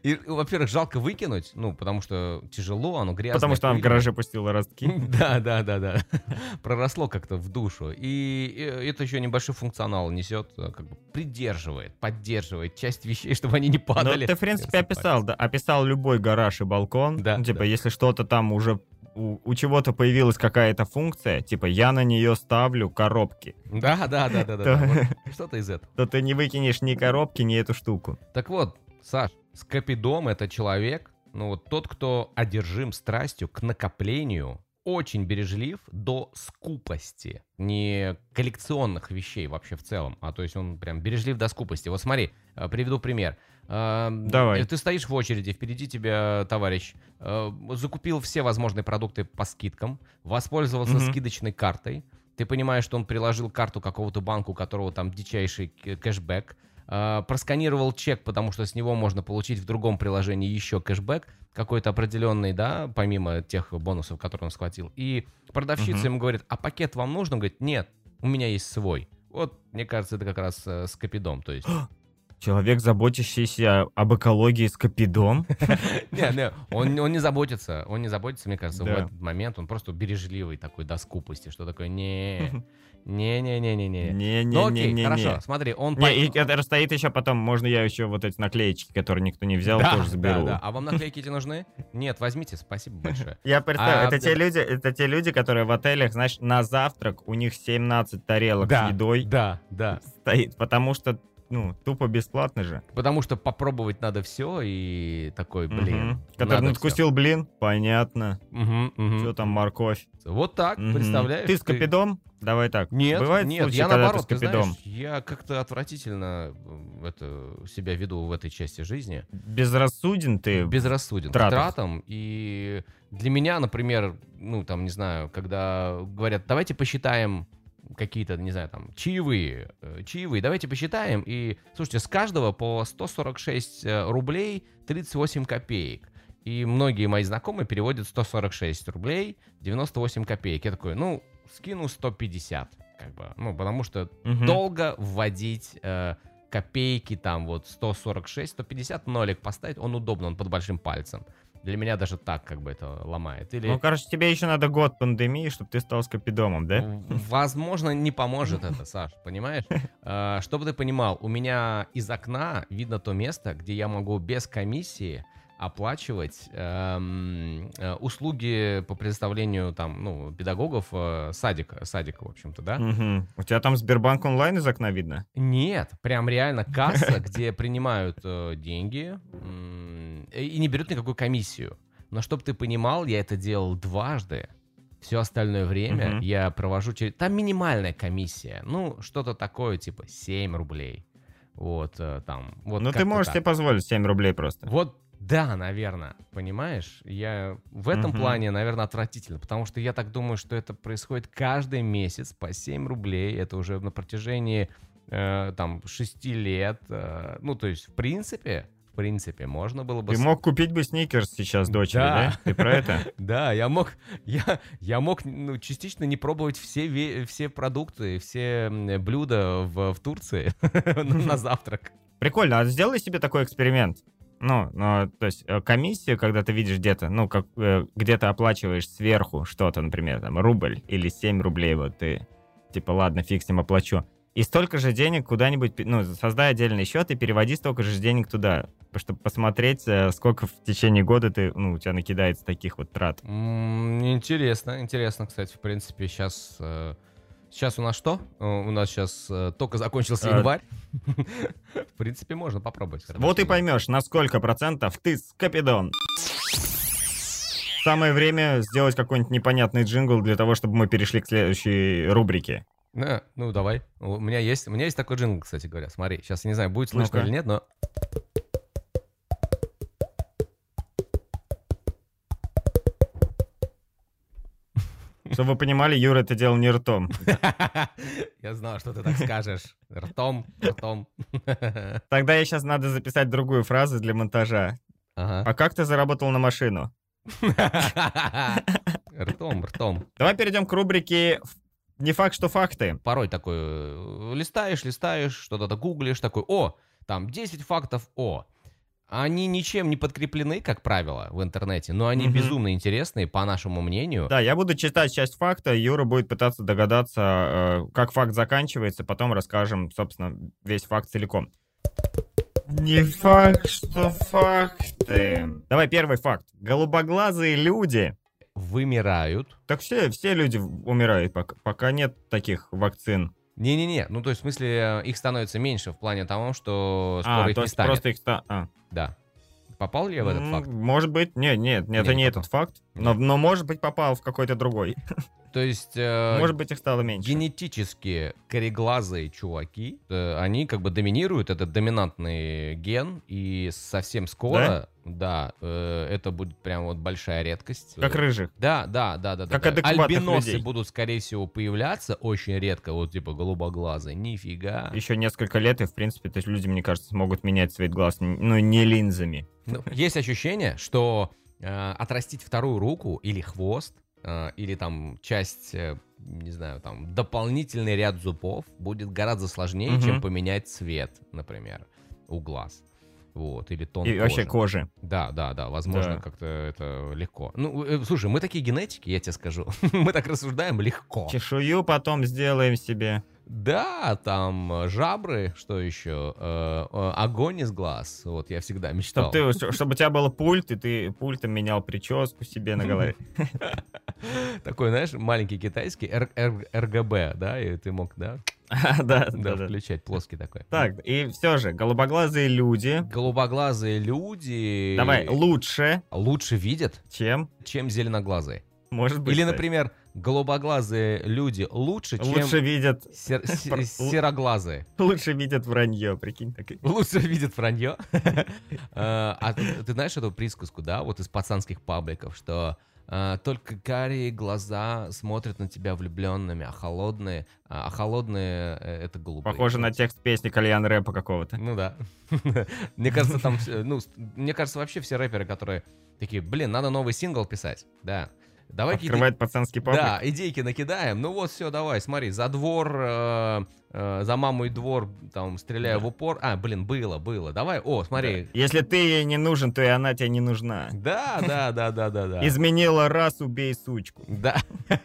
и, во-первых, жалко выкинуть, ну, потому что тяжело, оно грязное. Потому что он в гараже пустил ростки. [LAUGHS] Да, да, да, да. [LAUGHS] Проросло как-то в душу. И это еще небольшой функционал несет, э, как бы придерживает, поддерживает часть вещей, чтобы они не Ну, падали. ты, в принципе, и описал, да, описал любой гараж и балкон. Да, Ну, типа, да. если что-то там уже у, у чего-то появилась какая-то функция, типа, я на нее ставлю коробки, Да, да, да, да, да. [LAUGHS] Что-то из этого. то ты не выкинешь ни коробки, ни эту штуку. Так вот, Саш, скопидом это человек, ну вот тот, кто одержим страстью к накоплению, очень бережлив до скупости. Не коллекционных вещей вообще в целом, а то есть он прям бережлив до скупости. Вот смотри, э, приведу пример. Давай. Ты стоишь в очереди, впереди тебя товарищ э, закупил все возможные продукты по скидкам, воспользовался Мгм. скидочной картой. Ты понимаешь, что он приложил карту какого-то банка, у которого там дичайший кэшбэк, э, просканировал чек, потому что с него можно получить в другом приложении еще кэшбэк, какой-то определенный, да, помимо тех бонусов, которые он схватил. И продавщица Мгм. ему говорит, а пакет вам нужен? Он говорит, нет, у меня есть свой. Вот, мне кажется, это как раз э, с копидом, то есть. [GASPS] Человек, заботящийся об экологии с копидом. [LAUGHS] Не, не, он, он не заботится, он не заботится, мне кажется, в Да. этот момент, он просто бережливый такой до скупости, что такое, не, [LAUGHS] не-не-не-не-не. Ну окей, Не-не-не-не-не. хорошо, смотри, он... Не, по- и это стоит еще потом, можно я еще вот эти наклеечки, которые никто не взял, Да, тоже заберу. да, да. А вам наклейки эти нужны? Нет, возьмите, спасибо большое. [LAUGHS] Я представляю, А, это да. те люди, это те люди, которые в отелях, знаешь, на завтрак у них 17 тарелок с едой Да, да. стоит, потому что ну, тупо бесплатно же. Потому что попробовать надо все, и такой, блин. Мгм. Который надкусил блин, понятно. Мгм, мгм. Что там, морковь? Вот так, Мгм. представляешь? Ты с капидом? Давай так. Нет, Бывает нет, случаи, я наоборот, ты ты знаешь, я как-то отвратительно это, себя веду в этой части жизни. Безрассуден ты? Безрассуден к тратах. тратам. И для меня, например, ну, там, не знаю, когда говорят, давайте посчитаем какие-то, не знаю, там, чаевые, э, чаевые, давайте посчитаем, и, слушайте, с каждого по 146 э, рублей 38 копеек. И многие мои знакомые переводят 146 рублей 98 копеек. Я такой, ну, скину 150, как бы, ну, потому что Мгм. долго вводить э, копейки, там вот 146, 150 нолик поставить, он удобно, он под большим пальцем. Для меня даже так как бы это ломает. Или, Ну, короче, тебе еще надо год пандемии, чтобы ты стал с капидомом, да? возможно, не поможет это, Саш, понимаешь? [LAUGHS] Э, Чтобы ты понимал, у меня из окна видно то место, где я могу без комиссии оплачивать эм, э, услуги по предоставлению там, ну, педагогов э, садика, садика, в общем-то, да? Мгм. У тебя там Сбербанк онлайн из окна видно? Нет, прям реально касса, [LAUGHS] где принимают э, деньги м, и не берут никакую комиссию. Но чтобы ты понимал, я это делал дважды. Все остальное время Мгм. я провожу через... Там минимальная комиссия. Ну, что-то такое, типа 7 рублей. Вот, э, там. Вот ну, ты можешь так. себе позволить 7 рублей просто. Вот да, наверное, понимаешь? Я в этом Мгм. плане, наверное, отвратительно, потому что я так думаю, что это происходит каждый месяц по 7 рублей. Это уже на протяжении э, там 6 лет. э, ну, то есть, в принципе, в принципе, можно было бы... Ты мог купить бы сникерс сейчас дочери, Да. да? Ты про это? [LAUGHS] Да, я мог, я, я мог ну, частично не пробовать все, все продукты, все блюда в, в Турции [LAUGHS] на завтрак. Прикольно, а сделай себе такой эксперимент. Ну, ну, то есть э, комиссию, когда ты видишь где-то, ну, как э, где-то оплачиваешь сверху что-то, например, там, рубль или 7 рублей, вот ты, типа, ладно, фиг с ним оплачу. И столько же денег куда-нибудь, ну, создай отдельный счет и переводи столько же денег туда, чтобы посмотреть, э, сколько в течение года ты, ну, у тебя накидается таких вот трат. Интересно, интересно, кстати, в принципе, сейчас... Сейчас у нас что? Э, У нас сейчас только закончился Э, январь. [LAUGHS] В принципе, можно попробовать. Вот и поймешь, на сколько процентов ты скопидон. Самое время сделать какой-нибудь непонятный джингл для того, чтобы мы перешли к следующей рубрике. Да, ну давай. У меня есть, у меня есть такой джингл, кстати говоря. Смотри, сейчас я не знаю, будет слышно или нет, но Чтобы вы понимали, Юра это делал не ртом. [LAUGHS] я знал, что ты так скажешь. Ртом, ртом. [LAUGHS] Тогда я сейчас надо записать другую фразу для монтажа. Ага. А как ты заработал на машину? [LAUGHS] Ртом, ртом. Давай перейдем к рубрике «Ф- «Не факт, что факты». порой такой э, листаешь, листаешь, что-то гуглишь, такой, о, там 10 фактов о. Они ничем не подкреплены, как правило, в интернете, но они Мгм. безумно интересные, по нашему мнению. Да, я буду читать часть факта, Юра будет пытаться догадаться, э, как факт заканчивается, потом расскажем, собственно, весь факт целиком. Не факт, что факты. Давай первый факт. Голубоглазые люди. Вымирают. Так все, все люди умирают, пока, пока нет таких вакцин. Не-не-не, ну то есть в смысле их становится меньше в плане того, что скоро а, их то не есть станет. просто их ста... а. Да. Попал ли я в этот факт? Может быть, нет, нет, нет, Не, это не этот факт, но, но может быть попал в какой-то другой. [LAUGHS] То есть э, Может быть их стало меньше. генетически кореглазые чуваки, э, они как бы доминируют, это доминантный ген, и совсем скоро, да, э, это будет прям вот большая редкость. Как рыжих. Да, да, да, да. Как да, да. Альбиносы людей. будут, скорее всего, появляться очень редко, вот типа голубоглазые. Нифига. Еще несколько лет, и, в принципе, то есть люди, мне кажется, смогут менять цвет глаз, ну, не линзами. Ну, есть ощущение, что э, отрастить вторую руку или хвост, э, или там часть, э, не знаю, там дополнительный ряд зубов будет гораздо сложнее, Мгм. чем поменять цвет, например, у глаз. Вот, или тон И кожи. вообще кожи. Да, да, да, возможно, Да. как-то это легко. Ну, э, слушай, мы такие генетики, я тебе скажу. [LAUGHS] мы так рассуждаем легко. Чешую потом сделаем себе. Да, там э, жабры, что еще? Э, э, огонь из глаз. Вот я всегда мечтал. Чтобы, ты, чтобы у тебя был пульт, и ты пультом менял прическу себе на голове. [LAUGHS] Такой, знаешь, маленький китайский РГБ, да, и ты мог, [LAUGHS] да, Да, Да, да, включать плоский такой. Так, и все же, голубоглазые люди, Голубоглазые люди... давай, лучше, Лучше видят, чем, чем зеленоглазые. может быть, Или, например, голубоглазые люди лучше, чем лучше видят, сер- [LAUGHS] се- Про- сероглазые. лучше видят вранье, прикинь. так. [LAUGHS] Лучше видят вранье. [LAUGHS] А а ты знаешь эту присказку, да, вот из пацанских пабликов, что а, только карие глаза смотрят на тебя влюбленными, а холодные, а а холодные э, это голубые. Похоже на текст песни кальян рэпа какого-то. Ну да. Мне кажется, там, ну, мне кажется, вообще все рэперы, которые такие, блин, надо новый сингл писать, да. Давай Открывает пацанский паблик. да, идейки накидаем. Ну вот, все, давай, смотри, за двор, э, э, за маму и двор, там, стреляю в упор. А, блин, было, было. Давай, о, смотри. Если ты ей не нужен, то и она тебе не нужна. Да, да, [LAUGHS] да, да, да, да. Изменила раз, убей сучку. Да. [LAUGHS]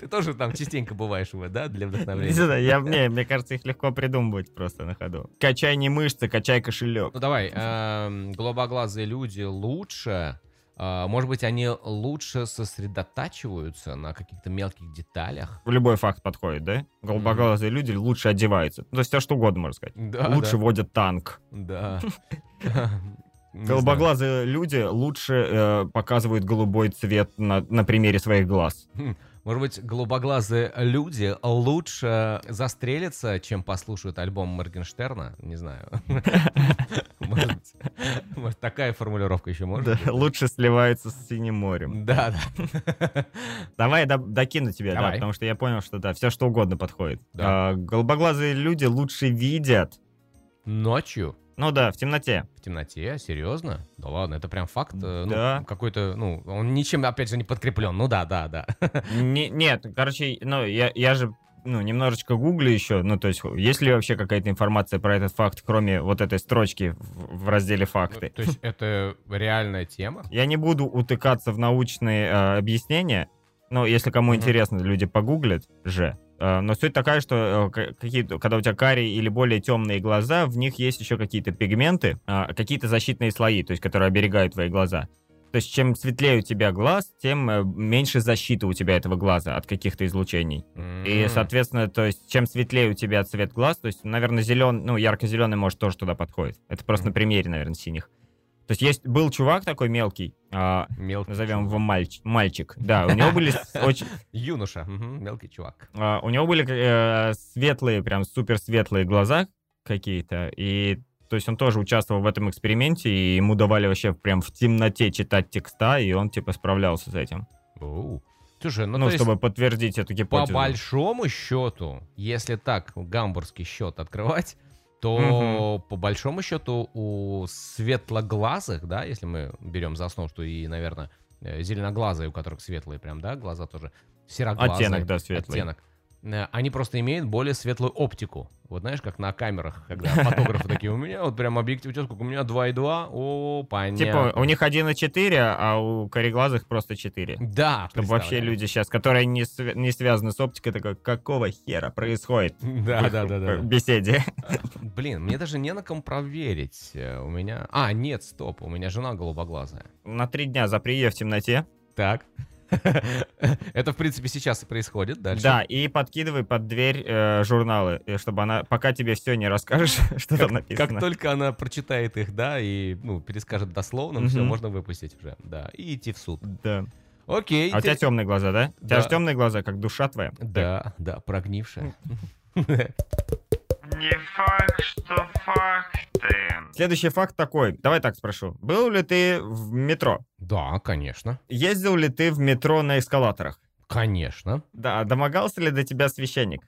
Ты тоже там частенько бываешь, да, для вдохновения. Да, Я, мне, [LAUGHS] мне кажется, их легко придумывать просто на ходу. Качай не мышцы, качай кошелек. Ну давай, эм, голубоглазые люди лучше, может быть, они лучше сосредотачиваются на каких-то мелких деталях. Любой факт подходит, да? Голубоглазые люди лучше одеваются. Ну, То есть все что угодно, можно сказать. Да, лучше да, водят танк. Да. [LAUGHS] Голубоглазые люди лучше э, показывают голубой цвет на, на примере своих глаз. Может быть, голубоглазые люди лучше застрелятся, чем послушают альбом Моргенштерна? Не знаю. [LAUGHS] Может такая формулировка еще может лучше сливаются с синим морем. Да, да. Давай докину тебе, да, потому что я понял, что да, все что угодно подходит. А, голубоглазые люди лучше видят. Ночью Ну да, в темноте. в темноте, серьезно? Да ладно, это прям факт. э, ну, Да. Какой-то, ну, он ничем, опять же, не подкреплен. Ну да, да, да. Не- нет, короче, ну я, я же ну, немножечко гуглю еще, ну, то есть, есть ли вообще какая-то информация про этот факт, кроме вот этой строчки в, в разделе «Факты»? То есть это реальная тема? Я не буду утыкаться в научные э, объяснения, но если кому Мгм. интересно, люди погуглят же. Э, но суть такая, что э, ка- какие-то, когда у тебя карие или более темные глаза, в них есть еще какие-то пигменты, а, какие-то защитные слои, то есть, которые оберегают твои глаза. То есть, чем светлее у тебя глаз, тем э, меньше защиты у тебя этого глаза от каких-то излучений. И, М. соответственно, то есть, чем светлее у тебя цвет глаз, то есть, наверное, зелен, ну, ярко-зеленый, может, тоже туда подходит. Это просто Мгм. на примере, наверное, синих. То есть, есть, был чувак такой мелкий, а, Мелкий назовем его чувак. мальч- мальчик. Да, у него были [LAUGHS] очень, Юноша, мелкий чувак. а, у него были э, светлые, прям супер светлые глаза какие-то, и то есть он тоже участвовал в этом эксперименте, и ему давали вообще прям в темноте читать текста, и он типа справлялся с этим. Оу. Слушай, ну, Ну, чтобы подтвердить эту по гипотезу. большому счету, если так гамбургский счет открывать, то по большому счету у светлоглазых, да, если мы берем за основу, что и, наверное, э, зеленоглазые, у которых светлые прям, да, глаза тоже, сероглазые. Оттенок, да, светлый. оттенок. Э, Они просто имеют более светлую оптику. Вот знаешь, как на камерах, когда [LAUGHS] фотографы такие, у меня вот прям объектив, сколько? У меня 2,2, о, понятно. Типа, у них 1,4, а у кореглазых просто 4. Да, Чтобы вообще люди сейчас, которые не, не связаны с оптикой, такой, какого хера происходит [LAUGHS] Да, да, да, да. э, беседе? Блин, мне даже не на ком проверить. Э, У меня... А, нет, стоп, у меня жена голубоглазая. На три дня запри в темноте. Так. [LAUGHS] Это, в принципе, сейчас и происходит. Дальше. Да, и подкидывай под дверь э, журналы, э, чтобы она, пока тебе все не расскажешь, [LAUGHS] что там написано. Как только она прочитает их, да, и, ну, перескажет дословно, все, Мгм. можно выпустить уже, да, и идти в суд. Да. Окей. А у тебя те- темные глаза, да? У тебя Да. же темные глаза, как душа твоя. Да, да, прогнившая. [LAUGHS] Не факт, что факты. Следующий факт такой. Давай так спрошу. Был ли ты в метро? Да, конечно. Ездил ли ты в метро на эскалаторах? Конечно. Да, домогался ли до тебя священник?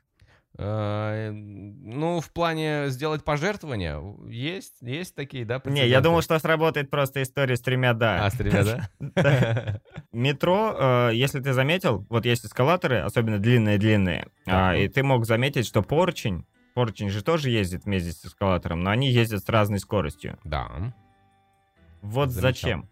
Э, Ну, в плане сделать пожертвования, есть, есть такие, да, Не, я думал, что сработает просто история с тремя «да». А, с тремя, да? [LAUGHS] Метро, э, если ты заметил, вот есть эскалаторы, особенно длинные-длинные, а, и ты мог заметить, что поручень, поручень же тоже ездит вместе с эскалатором, но они ездят с разной скоростью. Да. Вот Замечал. зачем?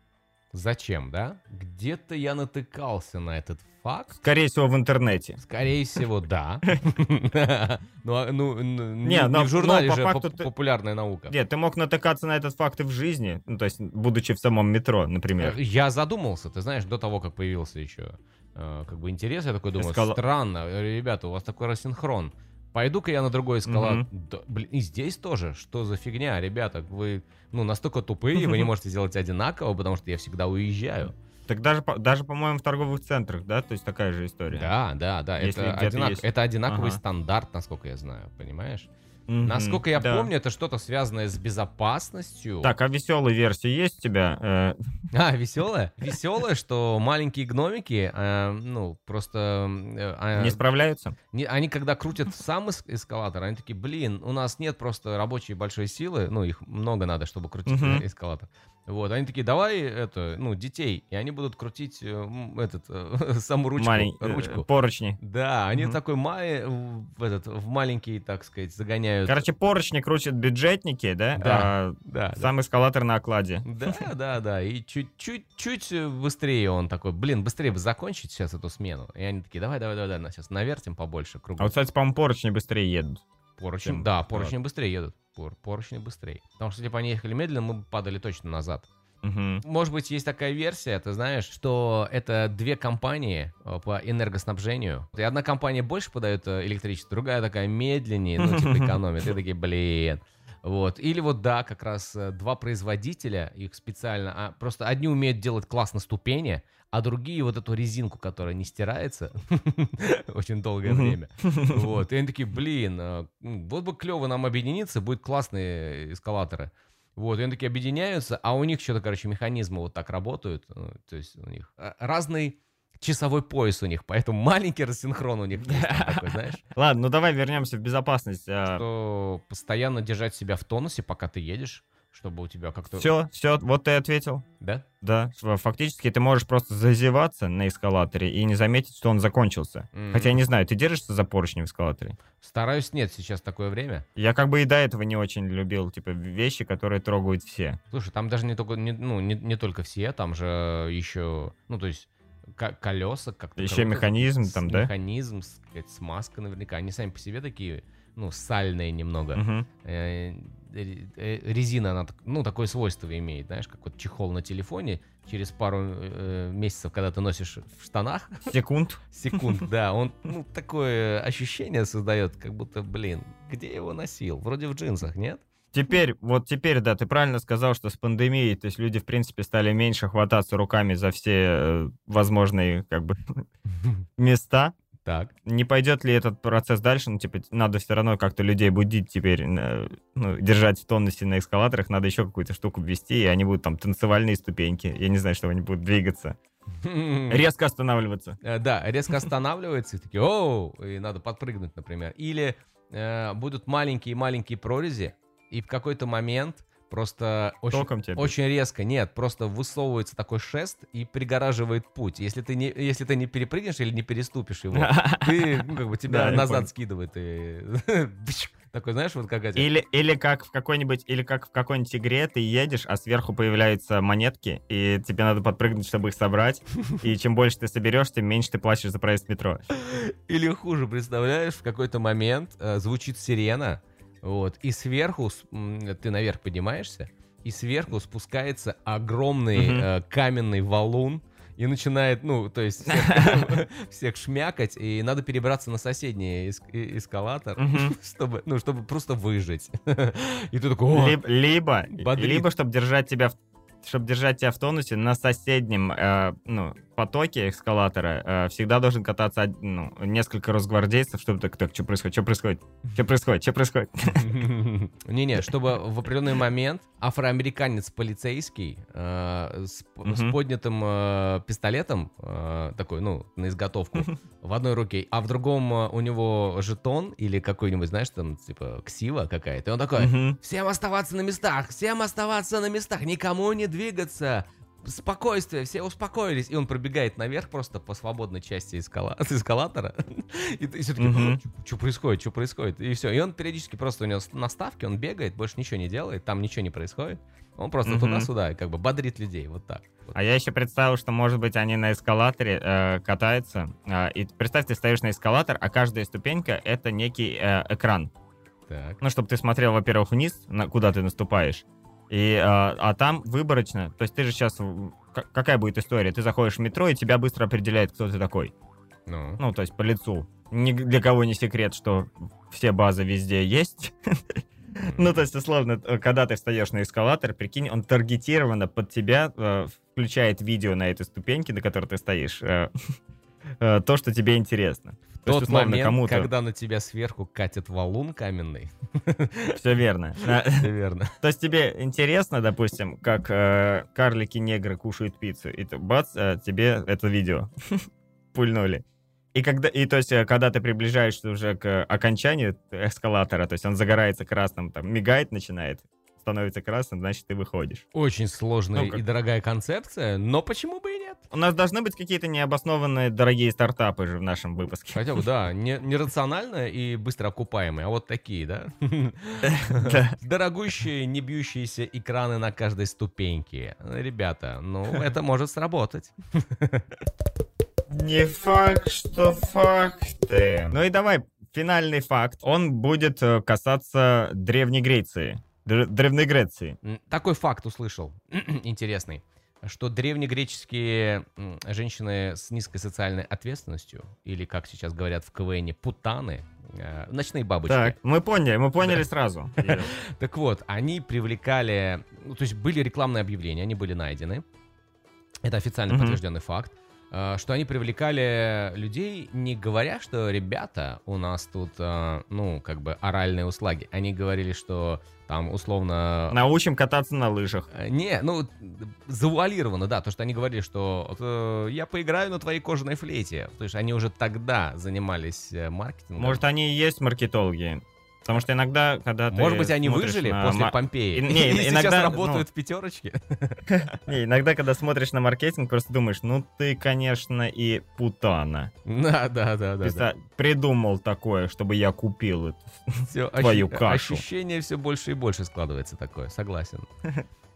Зачем, да? Где-то я натыкался на этот факт. Скорее всего, в интернете. Скорее всего, да. [LAUGHS] Ну, а, ну, не в журнале же ты- популярная наука. Нет, ты мог натыкаться на этот факт и в жизни, ну, то есть, будучи в самом метро, например. Э, Я задумался, ты знаешь, до того, как появился еще э, как бы интерес, я такой думаю, странно, э, ребята, у вас такой рассинхрон. Пойду-ка я на другой эскалатор. Мгм. Да, блин, и здесь тоже. Что за фигня, ребята? Вы, ну, настолько тупые, вы не [LAUGHS] можете сделать одинаково, потому что я всегда уезжаю. Так даже, даже по-моему, в торговых центрах, да? То есть такая же история. Да, да, да. Если Это, одинак- есть. это одинаковый Ага. стандарт, насколько я знаю, понимаешь? Мгм, Насколько я да. помню, это что-то связанное с безопасностью. Так, а веселая версия есть у тебя? Э, [LAUGHS] А, веселая? Веселая, что маленькие гномики, э, ну, просто... э, а, не справляются? не- они когда крутят сам эс- эскалатор, они такие, блин, у нас нет просто рабочей большой силы, ну, их много надо, чтобы крутить эскалатор. Вот, они такие, давай это, ну, детей, и они будут крутить э, этот, э, [LAUGHS] саму ручку. Малень- э, ручку. поручни. Да, они Мгм. такой ма- в, этот, в маленький, так сказать, загоняют. Короче, поручни крутят бюджетники, да? Да. А да, да. сам эскалатор на окладе. Да, [LAUGHS] да, да. И чуть-чуть чуть быстрее он такой, блин, быстрее бы закончить сейчас эту смену. И они такие, давай, давай, давай, давай, сейчас навертим побольше кругом. А вот, кстати, по-моему, поручни быстрее едут. поручни, да, поручни быстрее едут. Пор- поручни быстрее. Потому что если бы они ехали медленно, мы бы падали точно назад. Может быть, есть такая версия, ты знаешь, что это две компании э, по энергоснабжению. И одна компания больше подает э, электричество, другая такая медленнее, ну, типа [LAUGHS] экономит. И такие, блин. Вот. Или вот, да, как раз э, два производителя, их специально, а, просто одни умеют делать классно ступени, а другие вот эту резинку, которая не стирается [LAUGHS] очень долгое время. [LAUGHS] Вот. И они такие, блин, м, вот бы клево нам объединиться, будут классные эскалаторы. Вот, и они такие объединяются, а у них что-то, короче, механизмы вот так работают. ну, То есть у них э, разный часовой пояс у них, поэтому маленький рассинхрон у них такой, знаешь, [LAUGHS] Ладно, ну давай вернемся в безопасность. что постоянно держать себя в тонусе, пока ты едешь, чтобы у тебя как-то... Все, все, вот ты ответил. Да? Да, фактически ты можешь просто зазеваться на эскалаторе и не заметить, что он закончился. Мгм. Хотя я не знаю, ты держишься за поручни в эскалаторе? Стараюсь, нет, сейчас такое время. Я как бы и до этого не очень любил, типа, вещи, которые трогают все. Слушай, там даже не только, не, ну, не, не только все, там же еще, ну, то есть колеса как-то... Еще круто, механизм с- там, да? Механизм, с- какая-то смазка наверняка. Они сами по себе такие, ну, сальные немного. Мгм. Э, ре- резина, она, ну, такое свойство имеет, знаешь, как вот чехол на телефоне. Через пару э, месяцев, когда ты носишь в штанах, [LAUGHS] Секунд. секунд, [LAUGHS] да, он, ну, такое ощущение создает, как будто, блин, где его носил? Вроде в джинсах, нет? Теперь, вот теперь, да, ты правильно сказал, что с пандемией, то есть люди, в принципе, стали меньше хвататься руками за все э, возможные, как бы, [LAUGHS] места. Так. Не пойдет ли этот процесс дальше? Ну, типа, надо все равно как-то людей будить теперь, э, ну, держать в тонусе на эскалаторах, надо еще какую-то штуку ввести, и они будут там танцевальные ступеньки. Я не знаю, что они будут двигаться. [LAUGHS] Резко останавливаться. Э, Да, резко останавливается и такие, оу, и надо подпрыгнуть, например. Или э, будут маленькие-маленькие прорези, и в какой-то момент просто очень, очень резко, нет, просто высовывается такой шест и пригораживает путь. Если ты не, если ты не перепрыгнешь или не переступишь его, [LAUGHS] ты, ну, как бы тебя назад скидывает и [LAUGHS] такой, знаешь, вот как эти... Или, или как в какой-нибудь, или как в какой-нибудь игре ты едешь, а сверху появляются монетки, и тебе надо подпрыгнуть, чтобы их собрать. И чем больше ты соберешь, тем меньше ты платишь за проезд метро. Или хуже, представляешь, в какой-то момент э, звучит сирена, вот, и сверху ты наверх поднимаешься, и сверху спускается огромный Мгм. э, каменный валун и начинает, ну, то есть [LAUGHS] всех, [LAUGHS] всех шмякать, и надо перебраться на соседний эск- э- эскалатор, [LAUGHS] чтобы, ну, чтобы просто выжить. И ты такой, «О, Либо, либо, чтобы держать тебя в чтобы держать тебя в тонусе, на соседнем э, ну, потоке эскалатора э, всегда должен кататься од- ну, несколько росгвардейцев, чтобы так, так, что происходит, что происходит, что происходит, что происходит. [LAUGHS] Не-не, чтобы в определенный момент афроамериканец полицейский э, с, поднятым э, пистолетом, э, такой, ну, на изготовку, в одной руке, а в другом у него жетон или какой-нибудь, знаешь, там, типа, ксива какая-то. И он такой, всем оставаться на местах, всем оставаться на местах, никому не двигаться. Спокойствие, все успокоились. И он пробегает наверх просто по свободной части эскала- [LAUGHS] эскалатора. И, все таки что происходит, что происходит? И все. И он периодически просто у него на ставке, он бегает, больше ничего не делает, там ничего не происходит. Он просто туда-сюда, и как бы бодрит людей, вот так. Вот. А я еще представил, что, может быть, они на эскалаторе э, катаются. э, и представь, ты стоишь на эскалатор, а каждая ступенька — это некий э, экран. Так. Ну, чтобы ты смотрел, во-первых, вниз, на, куда ты наступаешь. И, э, а там выборочно, то есть ты же сейчас... Какая будет история? Ты заходишь в метро, и тебя быстро определяет, кто ты такой. Ну, Ну, то есть по лицу. Ни для кого не секрет, что все базы везде есть. [LAUGHS] Ну, то есть, условно, э, когда ты встаешь на эскалатор, прикинь, он таргетированно под тебя э, включает видео на этой ступеньке, на которой ты стоишь, э, [LAUGHS] э, то, что тебе интересно. То есть, тот условно, момент, кому-то... когда на тебя сверху катит валун каменный. [LAUGHS] Все верно. [LAUGHS] Всё верно. То есть тебе интересно, допустим, как э, карлики-негры кушают пиццу, и ты, бац, э, тебе это видео [LAUGHS] пульнули. И когда, и то есть, э, когда ты приближаешься уже к окончанию эскалатора, то есть он загорается красным, там, мигает, начинает, становится красным, значит, ты выходишь. Очень сложная Ну, как- и дорогая концепция, но почему бы нет? У нас должны быть какие-то необоснованные дорогие стартапы же в нашем выпуске. Хотя бы, да, не, нерационально и быстро окупаемые, а вот такие, да? Дорогущие, не бьющиеся экраны на каждой ступеньке. Ребята, ну, это может сработать. Не факт, что факты. Ну и давай, финальный факт. Он будет э, касаться Древней Греции. Др- Древней Греции. Такой факт услышал, [CLEARS THROAT] интересный, что древнегреческие женщины с низкой социальной ответственностью, или, как сейчас говорят в КВН, путаны, э, ночные бабочки. Так, мы поняли, мы поняли сразу. [LAUGHS] Так вот, они привлекали, ну, то есть были рекламные объявления, они были найдены. Это официально подтвержденный факт. Э, Что они привлекали людей, не говоря, что ребята, у нас тут, э, ну, как бы оральные услаги. Они говорили, что там условно Научим кататься на лыжах. Э, Не, ну, завуалировано, да, то, что они говорили, что я поиграю на твоей кожаной флейте. То есть они уже тогда занимались маркетингом. Может, они и есть маркетологи. Потому что иногда, когда ты Может быть, они выжили на после Помпеи. И- [LAUGHS] не, и сейчас иногда, работают в пятерочке. [LAUGHS] Не, иногда, когда смотришь на маркетинг, просто думаешь, ну ты, конечно, и путана. Да, да, да, да. Писа- Придумал такое, чтобы я купил. [LAUGHS] Всё, твою ощу- кашу. Ощущение все больше и больше складывается такое, согласен.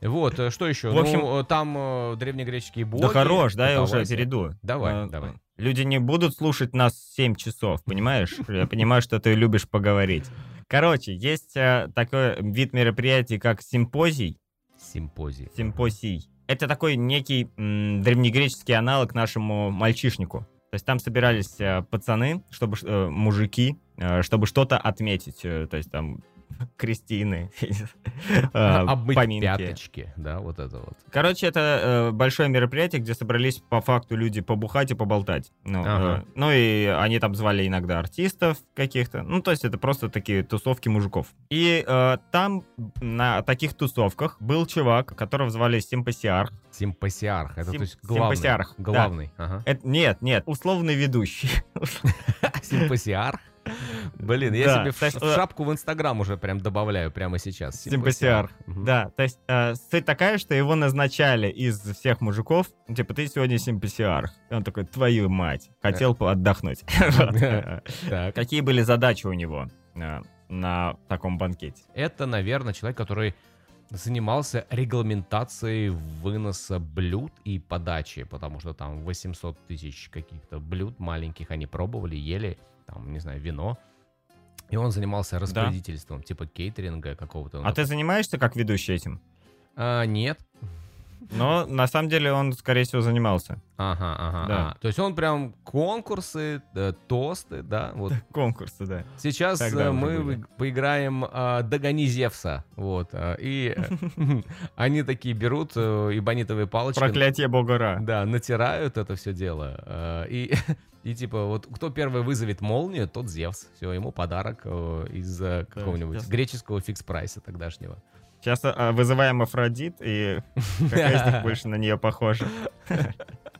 Вот, э, что еще? В общем- ну, э, там э, древнегреческие боги. Да хорош, да, я уже перейду. Давай, давай. Люди не будут слушать нас 7 часов, понимаешь? Я понимаю, что ты любишь поговорить. Короче, есть э, такой вид мероприятий, как симпозий. Симпозий. Симпозий. Это такой некий м, древнегреческий аналог нашему мальчишнику. То есть там собирались э, пацаны, чтобы э, мужики, чтобы что-то отметить. то есть там крестины, э, [LAUGHS] Обмыть поминки. пяточки, да, вот это вот. Короче, это э, большое мероприятие, где собрались по факту люди побухать и поболтать. Ну, Ага. э, ну и они там звали иногда артистов каких-то. Ну, то есть это просто такие тусовки мужиков. И э, там на таких тусовках был чувак, которого звали Симпасиарх. Симпосиарх, это Сим- то есть главный. симпосиарх, да. Главный, ага. Это, нет, нет, условный ведущий. [LAUGHS] Симпосиарх? Блин, я Да, себе э, шапку в Инстаграм уже прям добавляю прямо сейчас. Симпасиарх. Мгм. Да, то есть э, суть такая, что его назначали из всех мужиков, типа, ты сегодня симпасиарх. И он такой, твою мать, хотел бы отдохнуть. [LAUGHS] Какие были задачи у него э, на таком банкете? Это, наверное, человек, который занимался регламентацией выноса блюд и подачи, потому что там 800 тысяч каких-то блюд маленьких они пробовали, ели, там, не знаю, вино. И он занимался распорядительством, типа кейтеринга какого-то. А ты занимаешься как ведущий этим? А, нет. Но на самом деле он, скорее всего, занимался. Ага, ага, Да. ага. То есть он прям конкурсы, э, тосты, да, вот. [LAUGHS] Конкурсы, да. Сейчас Тогда э, мы были. поиграем э, «Догони Зевса», вот, э, и [LAUGHS] они такие берут э, ибонитовые палочки, Проклятие бога Ра. да, натирают это все дело, и, [LAUGHS] и типа вот кто первый вызовет молнию, тот Зевс, все, ему подарок э, из э, какого-нибудь ясно. греческого фикс-прайса тогдашнего. Сейчас а, вызываем Афродит, и [LAUGHS] какая из них больше на нее похожа? Э,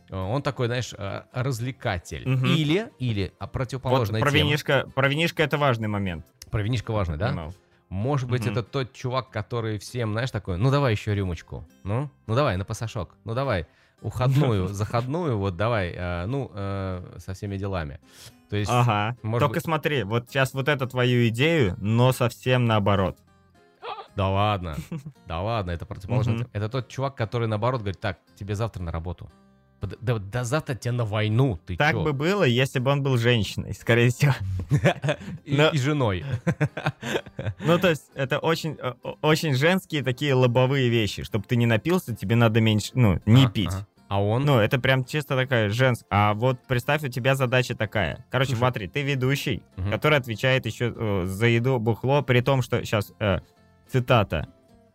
Он такой, знаешь, развлекатель. Мгм. Или, или, а Вот противоположная про тема. винишко, про винишко это важный момент. Про винишко важный, да? Понимал. Может быть, Мгм. это тот чувак, который всем, знаешь, такой, ну давай еще рюмочку, ну, ну давай на пасашок, ну давай уходную, заходную, вот давай, э, ну, э, со всеми делами. То есть, Ага. Только быть- смотри, вот сейчас вот эту твою идею, но совсем наоборот. да ладно, да ладно, это противоположно. Это тот чувак, который наоборот говорит, так, тебе завтра на работу. Да, да- завтра тебе на войну, ты Так чё? бы было, если бы он был женщиной, скорее всего. [LAUGHS] и, Но- и женой. [LAUGHS] Ну, то есть, это очень, очень женские такие лобовые вещи. Чтобы ты не напился, тебе надо меньше, ну, не А, пить. А он? Ну, это прям чисто такая женская. А вот представь, у тебя задача такая. Короче, Слушай. смотри, ты ведущий, Мгм. который отвечает еще э, за еду, бухло, при том, что сейчас, цитата,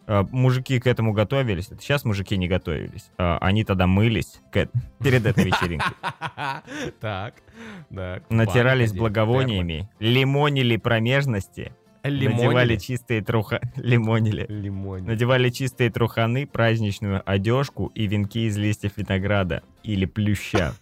э, мужики к этому готовились. Сейчас мужики не готовились. А, они тогда мылись к э- перед этой [LAUGHS] вечеринкой. Так, так. Натирались благовониями, лимонили промежности, прямо. надевали Лимонили? чистые труха... [LAUGHS] Лимонили. Лимонили. Надевали чистые труханы, праздничную одежку и венки из листьев винограда или плюща.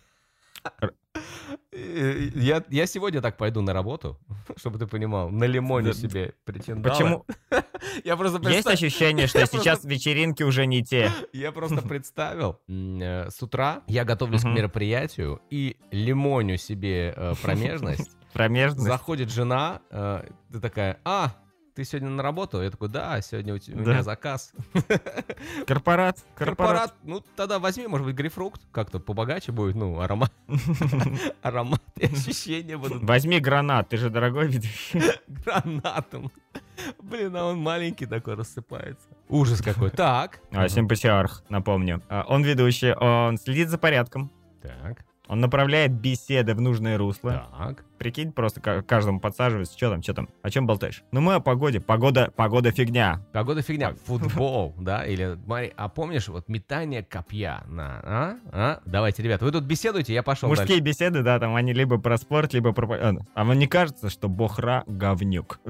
Э, Я, я сегодня так пойду на работу, [LAUGHS] чтобы ты понимал, на лимоне Да, себе причиндала. Почему? [LAUGHS] Я просто Есть представил, ощущение, что Я сейчас вечеринки уже не те. я просто представил. Э, С утра я готовлюсь к мероприятию и лимоню себе э, промежность. Промежность. Заходит жена, э, ты такая, а, ты сегодня на работу? Я такой, да, сегодня у те- у Да. меня заказ. [LAUGHS] Корпорат. [LAUGHS] Корпорат. Корпорат, ну тогда возьми, может быть, грейпфрукт, как-то побогаче будет, ну, аромат, [LAUGHS] аромат и ощущения будут Возьми гранат, ты же дорогой ведущий. гранатом. Блин, а он маленький такой рассыпается. Ужас какой. Так. А, Симпатиарх, напомню. А, Он ведущий, он следит за порядком. Так, Он направляет беседы в нужное русло. так. Прикинь, просто ка- каждому подсаживается. Что там, что там? О чем болтаешь? Ну мы о погоде. Погода, погода фигня. Погода фигня. Футбол, [LAUGHS] да? Или, смотри, а помнишь, вот метание копья на... А? А? Давайте, ребят, вы тут беседуете, я пошел Мужские беседы, да, там они либо про спорт, либо про... по- а, вам не кажется, что Бохра говнюк? [LAUGHS]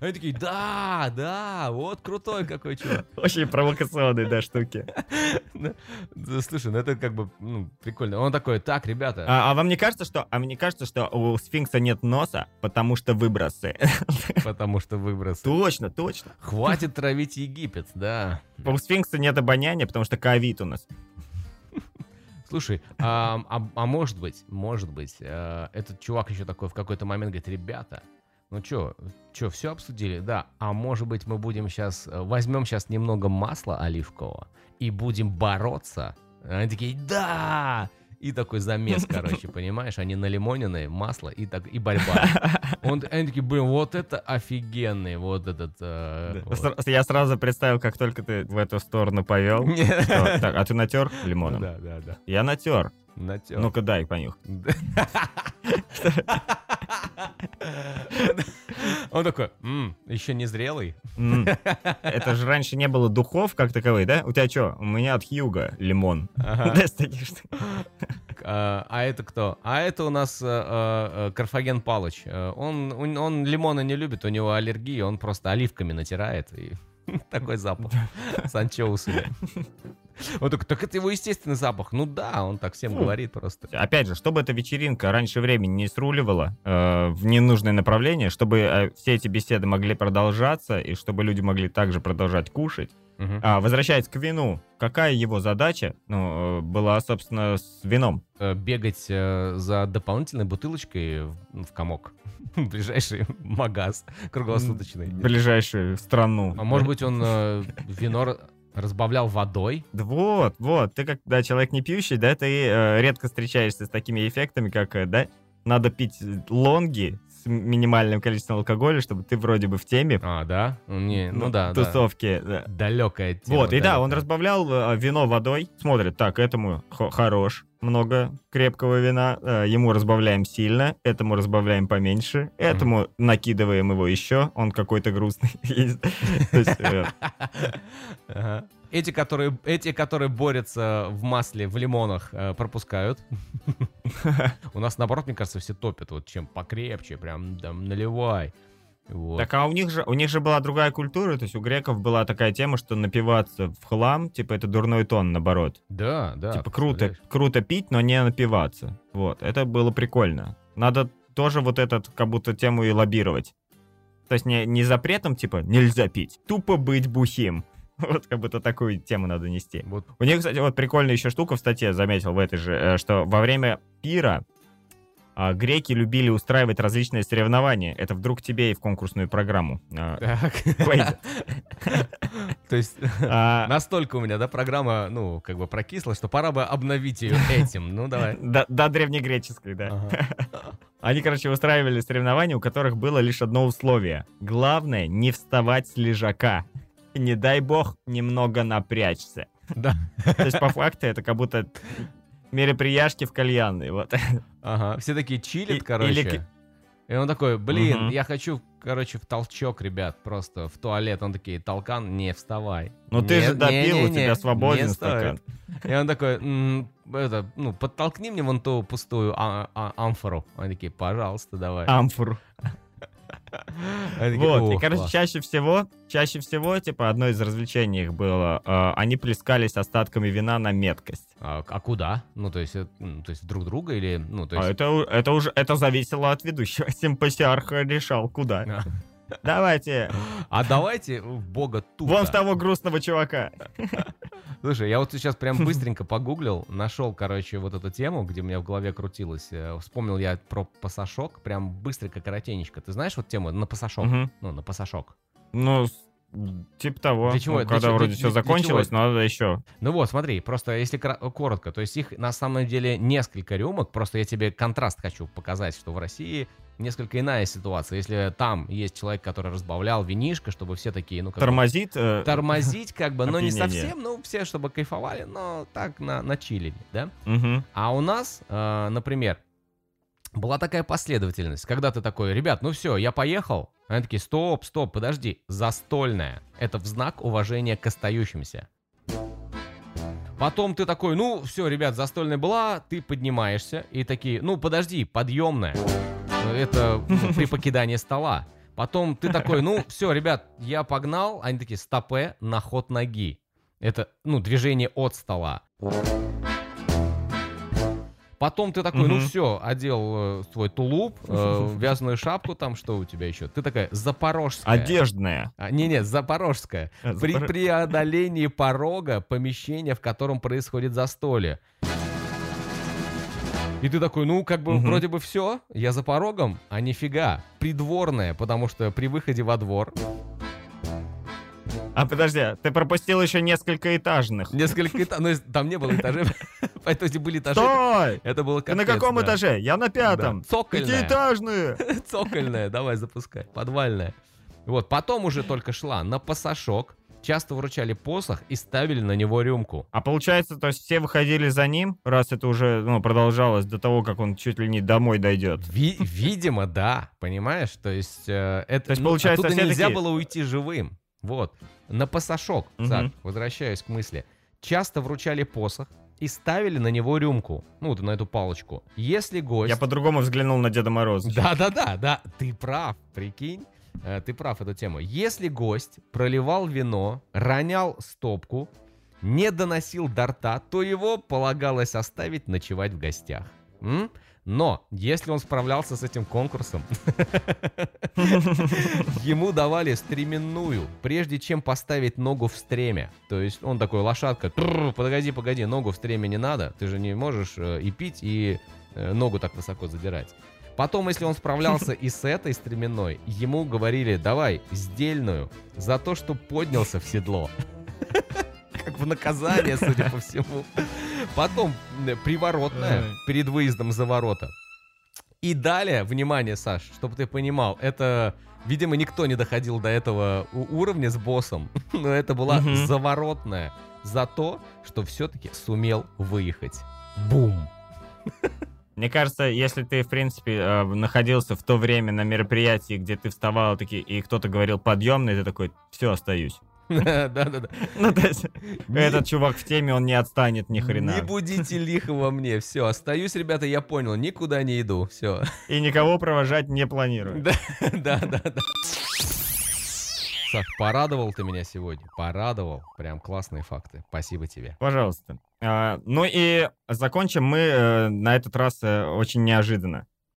Они такие, да, да, вот крутой какой чувак. [LAUGHS] Очень провокационные, да, штуки. Слушай, ну это как бы ну, прикольно. Он такой, так, ребята, А, а вам не кажется, что, а мне не кажется, что у сфинкса нет носа, потому что выбросы? [LAUGHS] потому что выброс. точно, точно. Хватит травить Египет, да. У сфинкса нет обоняния, потому что ковид у нас. Слушай, а, а- а может быть, может быть, э, этот чувак еще такой в какой-то момент говорит, ребята, ну чё, чё, все обсудили? Да, а может быть мы будем сейчас, возьмем сейчас немного масла оливкового и будем бороться? Они такие, да! И такой замес, [LAUGHS] короче, понимаешь? Они налимоненные, масло и, так, и борьба. [LAUGHS] Он, они такие, блин, вот это офигенный, вот этот... э, вот». Сра- Я сразу представил, как только ты в эту сторону повел. [LAUGHS] Что- Так, а ты натер лимоном? Да, да, да. Я натер. Натер. Ну-ка дай понюх. Он такой, «М, еще не зрелый. Это же раньше не было духов как таковых, да? У тебя что? У меня от Хьюга лимон. А а это кто? А это у нас э, э, Карфаген Палыч. Э, Он, он, он лимона не любит, у него аллергия, он просто оливками натирает. И [LAUGHS] такой запах с анчоусами. [LAUGHS] Он такой, так это его естественный запах. Ну да, он так всем говорит просто. Опять же, чтобы эта вечеринка раньше времени не сруливала э, в ненужное направление, чтобы э, все эти беседы могли продолжаться, и чтобы люди могли также продолжать кушать. А, возвращаясь к вину, какая его задача ну, э, была, собственно, с вином? Бегать э, за дополнительной бутылочкой в, в комок. [LAUGHS] Ближайший магаз круглосуточный. Ближайшую страну. А может быть он э, вино разбавлял водой? Да Вот, вот, ты как да, человек не пьющий, да, ты э, редко встречаешься с такими эффектами, как, э, да, надо пить лонги с минимальным количеством алкоголя, чтобы ты вроде бы в теме А, да? Не, ну да, да. тусовки. да. Далекая тема. Вот, и да, он разбавлял э, вино водой, смотрит, так, этому хо- хорош, много крепкого вина, э, ему разбавляем сильно, этому разбавляем поменьше, этому накидываем его еще, он какой-то грустный. [LAUGHS] [LAUGHS] Эти, которые, эти, которые борются в масле, в лимонах, э, пропускают. [LAUGHS] У нас, наоборот, мне кажется, все топят. Вот чем покрепче, прям там наливай. Вот. Так а у них же у них же была другая культура, то есть у греков была такая тема, что напиваться в хлам, типа это дурной тон, наоборот. Да, да. типа круто, круто пить, но не напиваться. Вот, это было прикольно. Надо тоже вот этот, как будто тему и лоббировать. То есть не, не запретом, типа, нельзя пить, тупо быть бухим. [LAUGHS] Вот как будто такую тему надо нести. Вот У них, кстати, вот прикольная еще штука в статье, заметил в этой же, э, что во время пира а, греки любили устраивать различные соревнования. Это вдруг тебе и в конкурсную программу. войдет. [LAUGHS] То есть [LAUGHS] А, настолько у меня, да, программа, ну, как бы прокисла, что пора бы обновить ее этим. Ну, давай. До, до древнегреческой, да. Они, короче, устраивали соревнования, у которых было лишь одно условие. Главное, не вставать с лежака. Не дай бог немного напрячься. Да. [LAUGHS] То есть по факту это как будто мероприятия в кальянной. Вот. Ага. Все такие И- чилят, короче. или И он такой, блин, Мгм. я хочу, короче, в толчок, ребят, просто в туалет. Он такой, толкан, не вставай. Ну ты Не- же допил, у не-не-не, тебя свободен не стакан. И он такой, «М, это, ну, подтолкни мне вон ту пустую а- а- амфору. Они такие, пожалуйста, давай. Амфору. Вот, и, «Ох, короче, класс». чаще всего, чаще всего, типа, одно из развлечений их было, э, они плескались остатками вина на меткость. А, а куда? Ну, то есть, э, то есть друг друга или, ну, то А есть... это, это уже, это зависело от ведущего. [LAUGHS] Симпатиарх решал, куда. А. Давайте, А давайте в бога тута. вон в того грустного чувака. [LAUGHS] Слушай, я вот сейчас прям [LAUGHS] быстренько погуглил, нашел, короче, вот эту тему, где у меня в голове крутилось. э, Вспомнил я про пасашок, прям быстренько, коротенечко. Ты знаешь вот тему на пасашок? Ну, на пасашок. Ну, типа того. Для чего- Ну, для когда чего- вроде для- все для- для закончилось, но надо еще. Ну вот, смотри, просто если коротко, то есть их на самом деле несколько рюмок, просто я тебе контраст хочу показать, что в России несколько иная ситуация. Если там есть человек, который разбавлял винишко, чтобы все такие, ну, как бы, Тормозит. э, тормозить, как бы, но не Опьянение. совсем, ну, все, чтобы кайфовали, но так на, на чилили, да? мгм. А у нас, э, например, была такая последовательность, когда ты такой, ребят, ну все, я поехал. Они такие, стоп, стоп, подожди, застольная. Это в знак уважения к остающимся. Потом ты такой, ну все, ребят, застольная была, ты поднимаешься и такие, ну подожди, подъемная. Это ну, [LAUGHS] при покидании стола. Потом ты такой, ну [LAUGHS] все, ребят, я погнал. Они такие, стопе на ход ноги. Это, ну, движение от стола. Потом ты такой, ну все, одел э, свой тулуп, э, [LAUGHS] вязаную шапку, там что у тебя еще? Ты такая запорожская. Одеждная. А, Не-не, запорожская. А, При запор- преодолении порога помещения, в котором происходит застолье. И ты такой, ну, как бы, Мгм. вроде бы все, я за порогом, а нифига. Придворная, потому что при выходе во двор А подожди, ты пропустил еще несколько этажных. несколько этажей, ну, там не было этажей, [LAUGHS] поэтому если были этажи, Стой! это было Ты на капец, каком да. этаже? Я на пятом. Да. Цокольная. Пятиэтажные. [LAUGHS] Цокольная, давай запускай. Подвальная. Вот, потом уже только шла на пасашок, часто вручали посох и ставили на него рюмку. А получается, то есть все выходили за ним, раз это уже ну, продолжалось до того, как он чуть ли не домой дойдет. Ви- видимо, да, понимаешь? То есть э, это То есть, ну, получается, оттуда нельзя такие- было уйти живым. Вот. На пасашок, Мгм. так, возвращаюсь к мысли. Часто вручали посох и ставили на него рюмку, ну, вот на эту палочку. Если гость... Я по-другому взглянул на Деда Мороза. Да-да-да, да, ты прав, прикинь. Э, Ты прав эту тему. Если гость проливал вино, ронял стопку, не доносил до рта, то его полагалось оставить ночевать в гостях. М? Но если он справлялся с этим конкурсом, [LAUGHS] ему давали стременную, прежде чем поставить ногу в стреме. То есть он такой, лошадка, «Тррр, погоди, погоди, ногу в стреме не надо, ты же не можешь э, и пить, и э, ногу так высоко задирать. Потом, если он справлялся [LAUGHS] и с этой стременной, ему говорили, давай, сдельную, за то, что поднялся в седло. [LAUGHS] Как в наказание, судя по всему. Потом э, приворотная, перед выездом за ворота. И далее, внимание, Саш, чтобы ты понимал, это, видимо, никто не доходил до этого уровня с боссом, [LAUGHS] но это была Мгм. заворотная за то, что все-таки сумел выехать. Бум! Мне кажется, если ты, в принципе, э, находился в то время на мероприятии, где ты вставал таки, и кто-то говорил подъемный, ты такой, все, остаюсь. Да-да-да. Ну, то есть, Не- этот чувак в теме, он не отстанет ни Не хрена. будите лихо во мне. Все, остаюсь, ребята, я понял. Никуда не иду. Все. И никого провожать не планирую. Да, да, да, да. Саш, порадовал ты меня сегодня. Порадовал. Прям классные факты. Спасибо тебе. Пожалуйста. А, ну и закончим мы э, на этот раз э, очень неожиданно.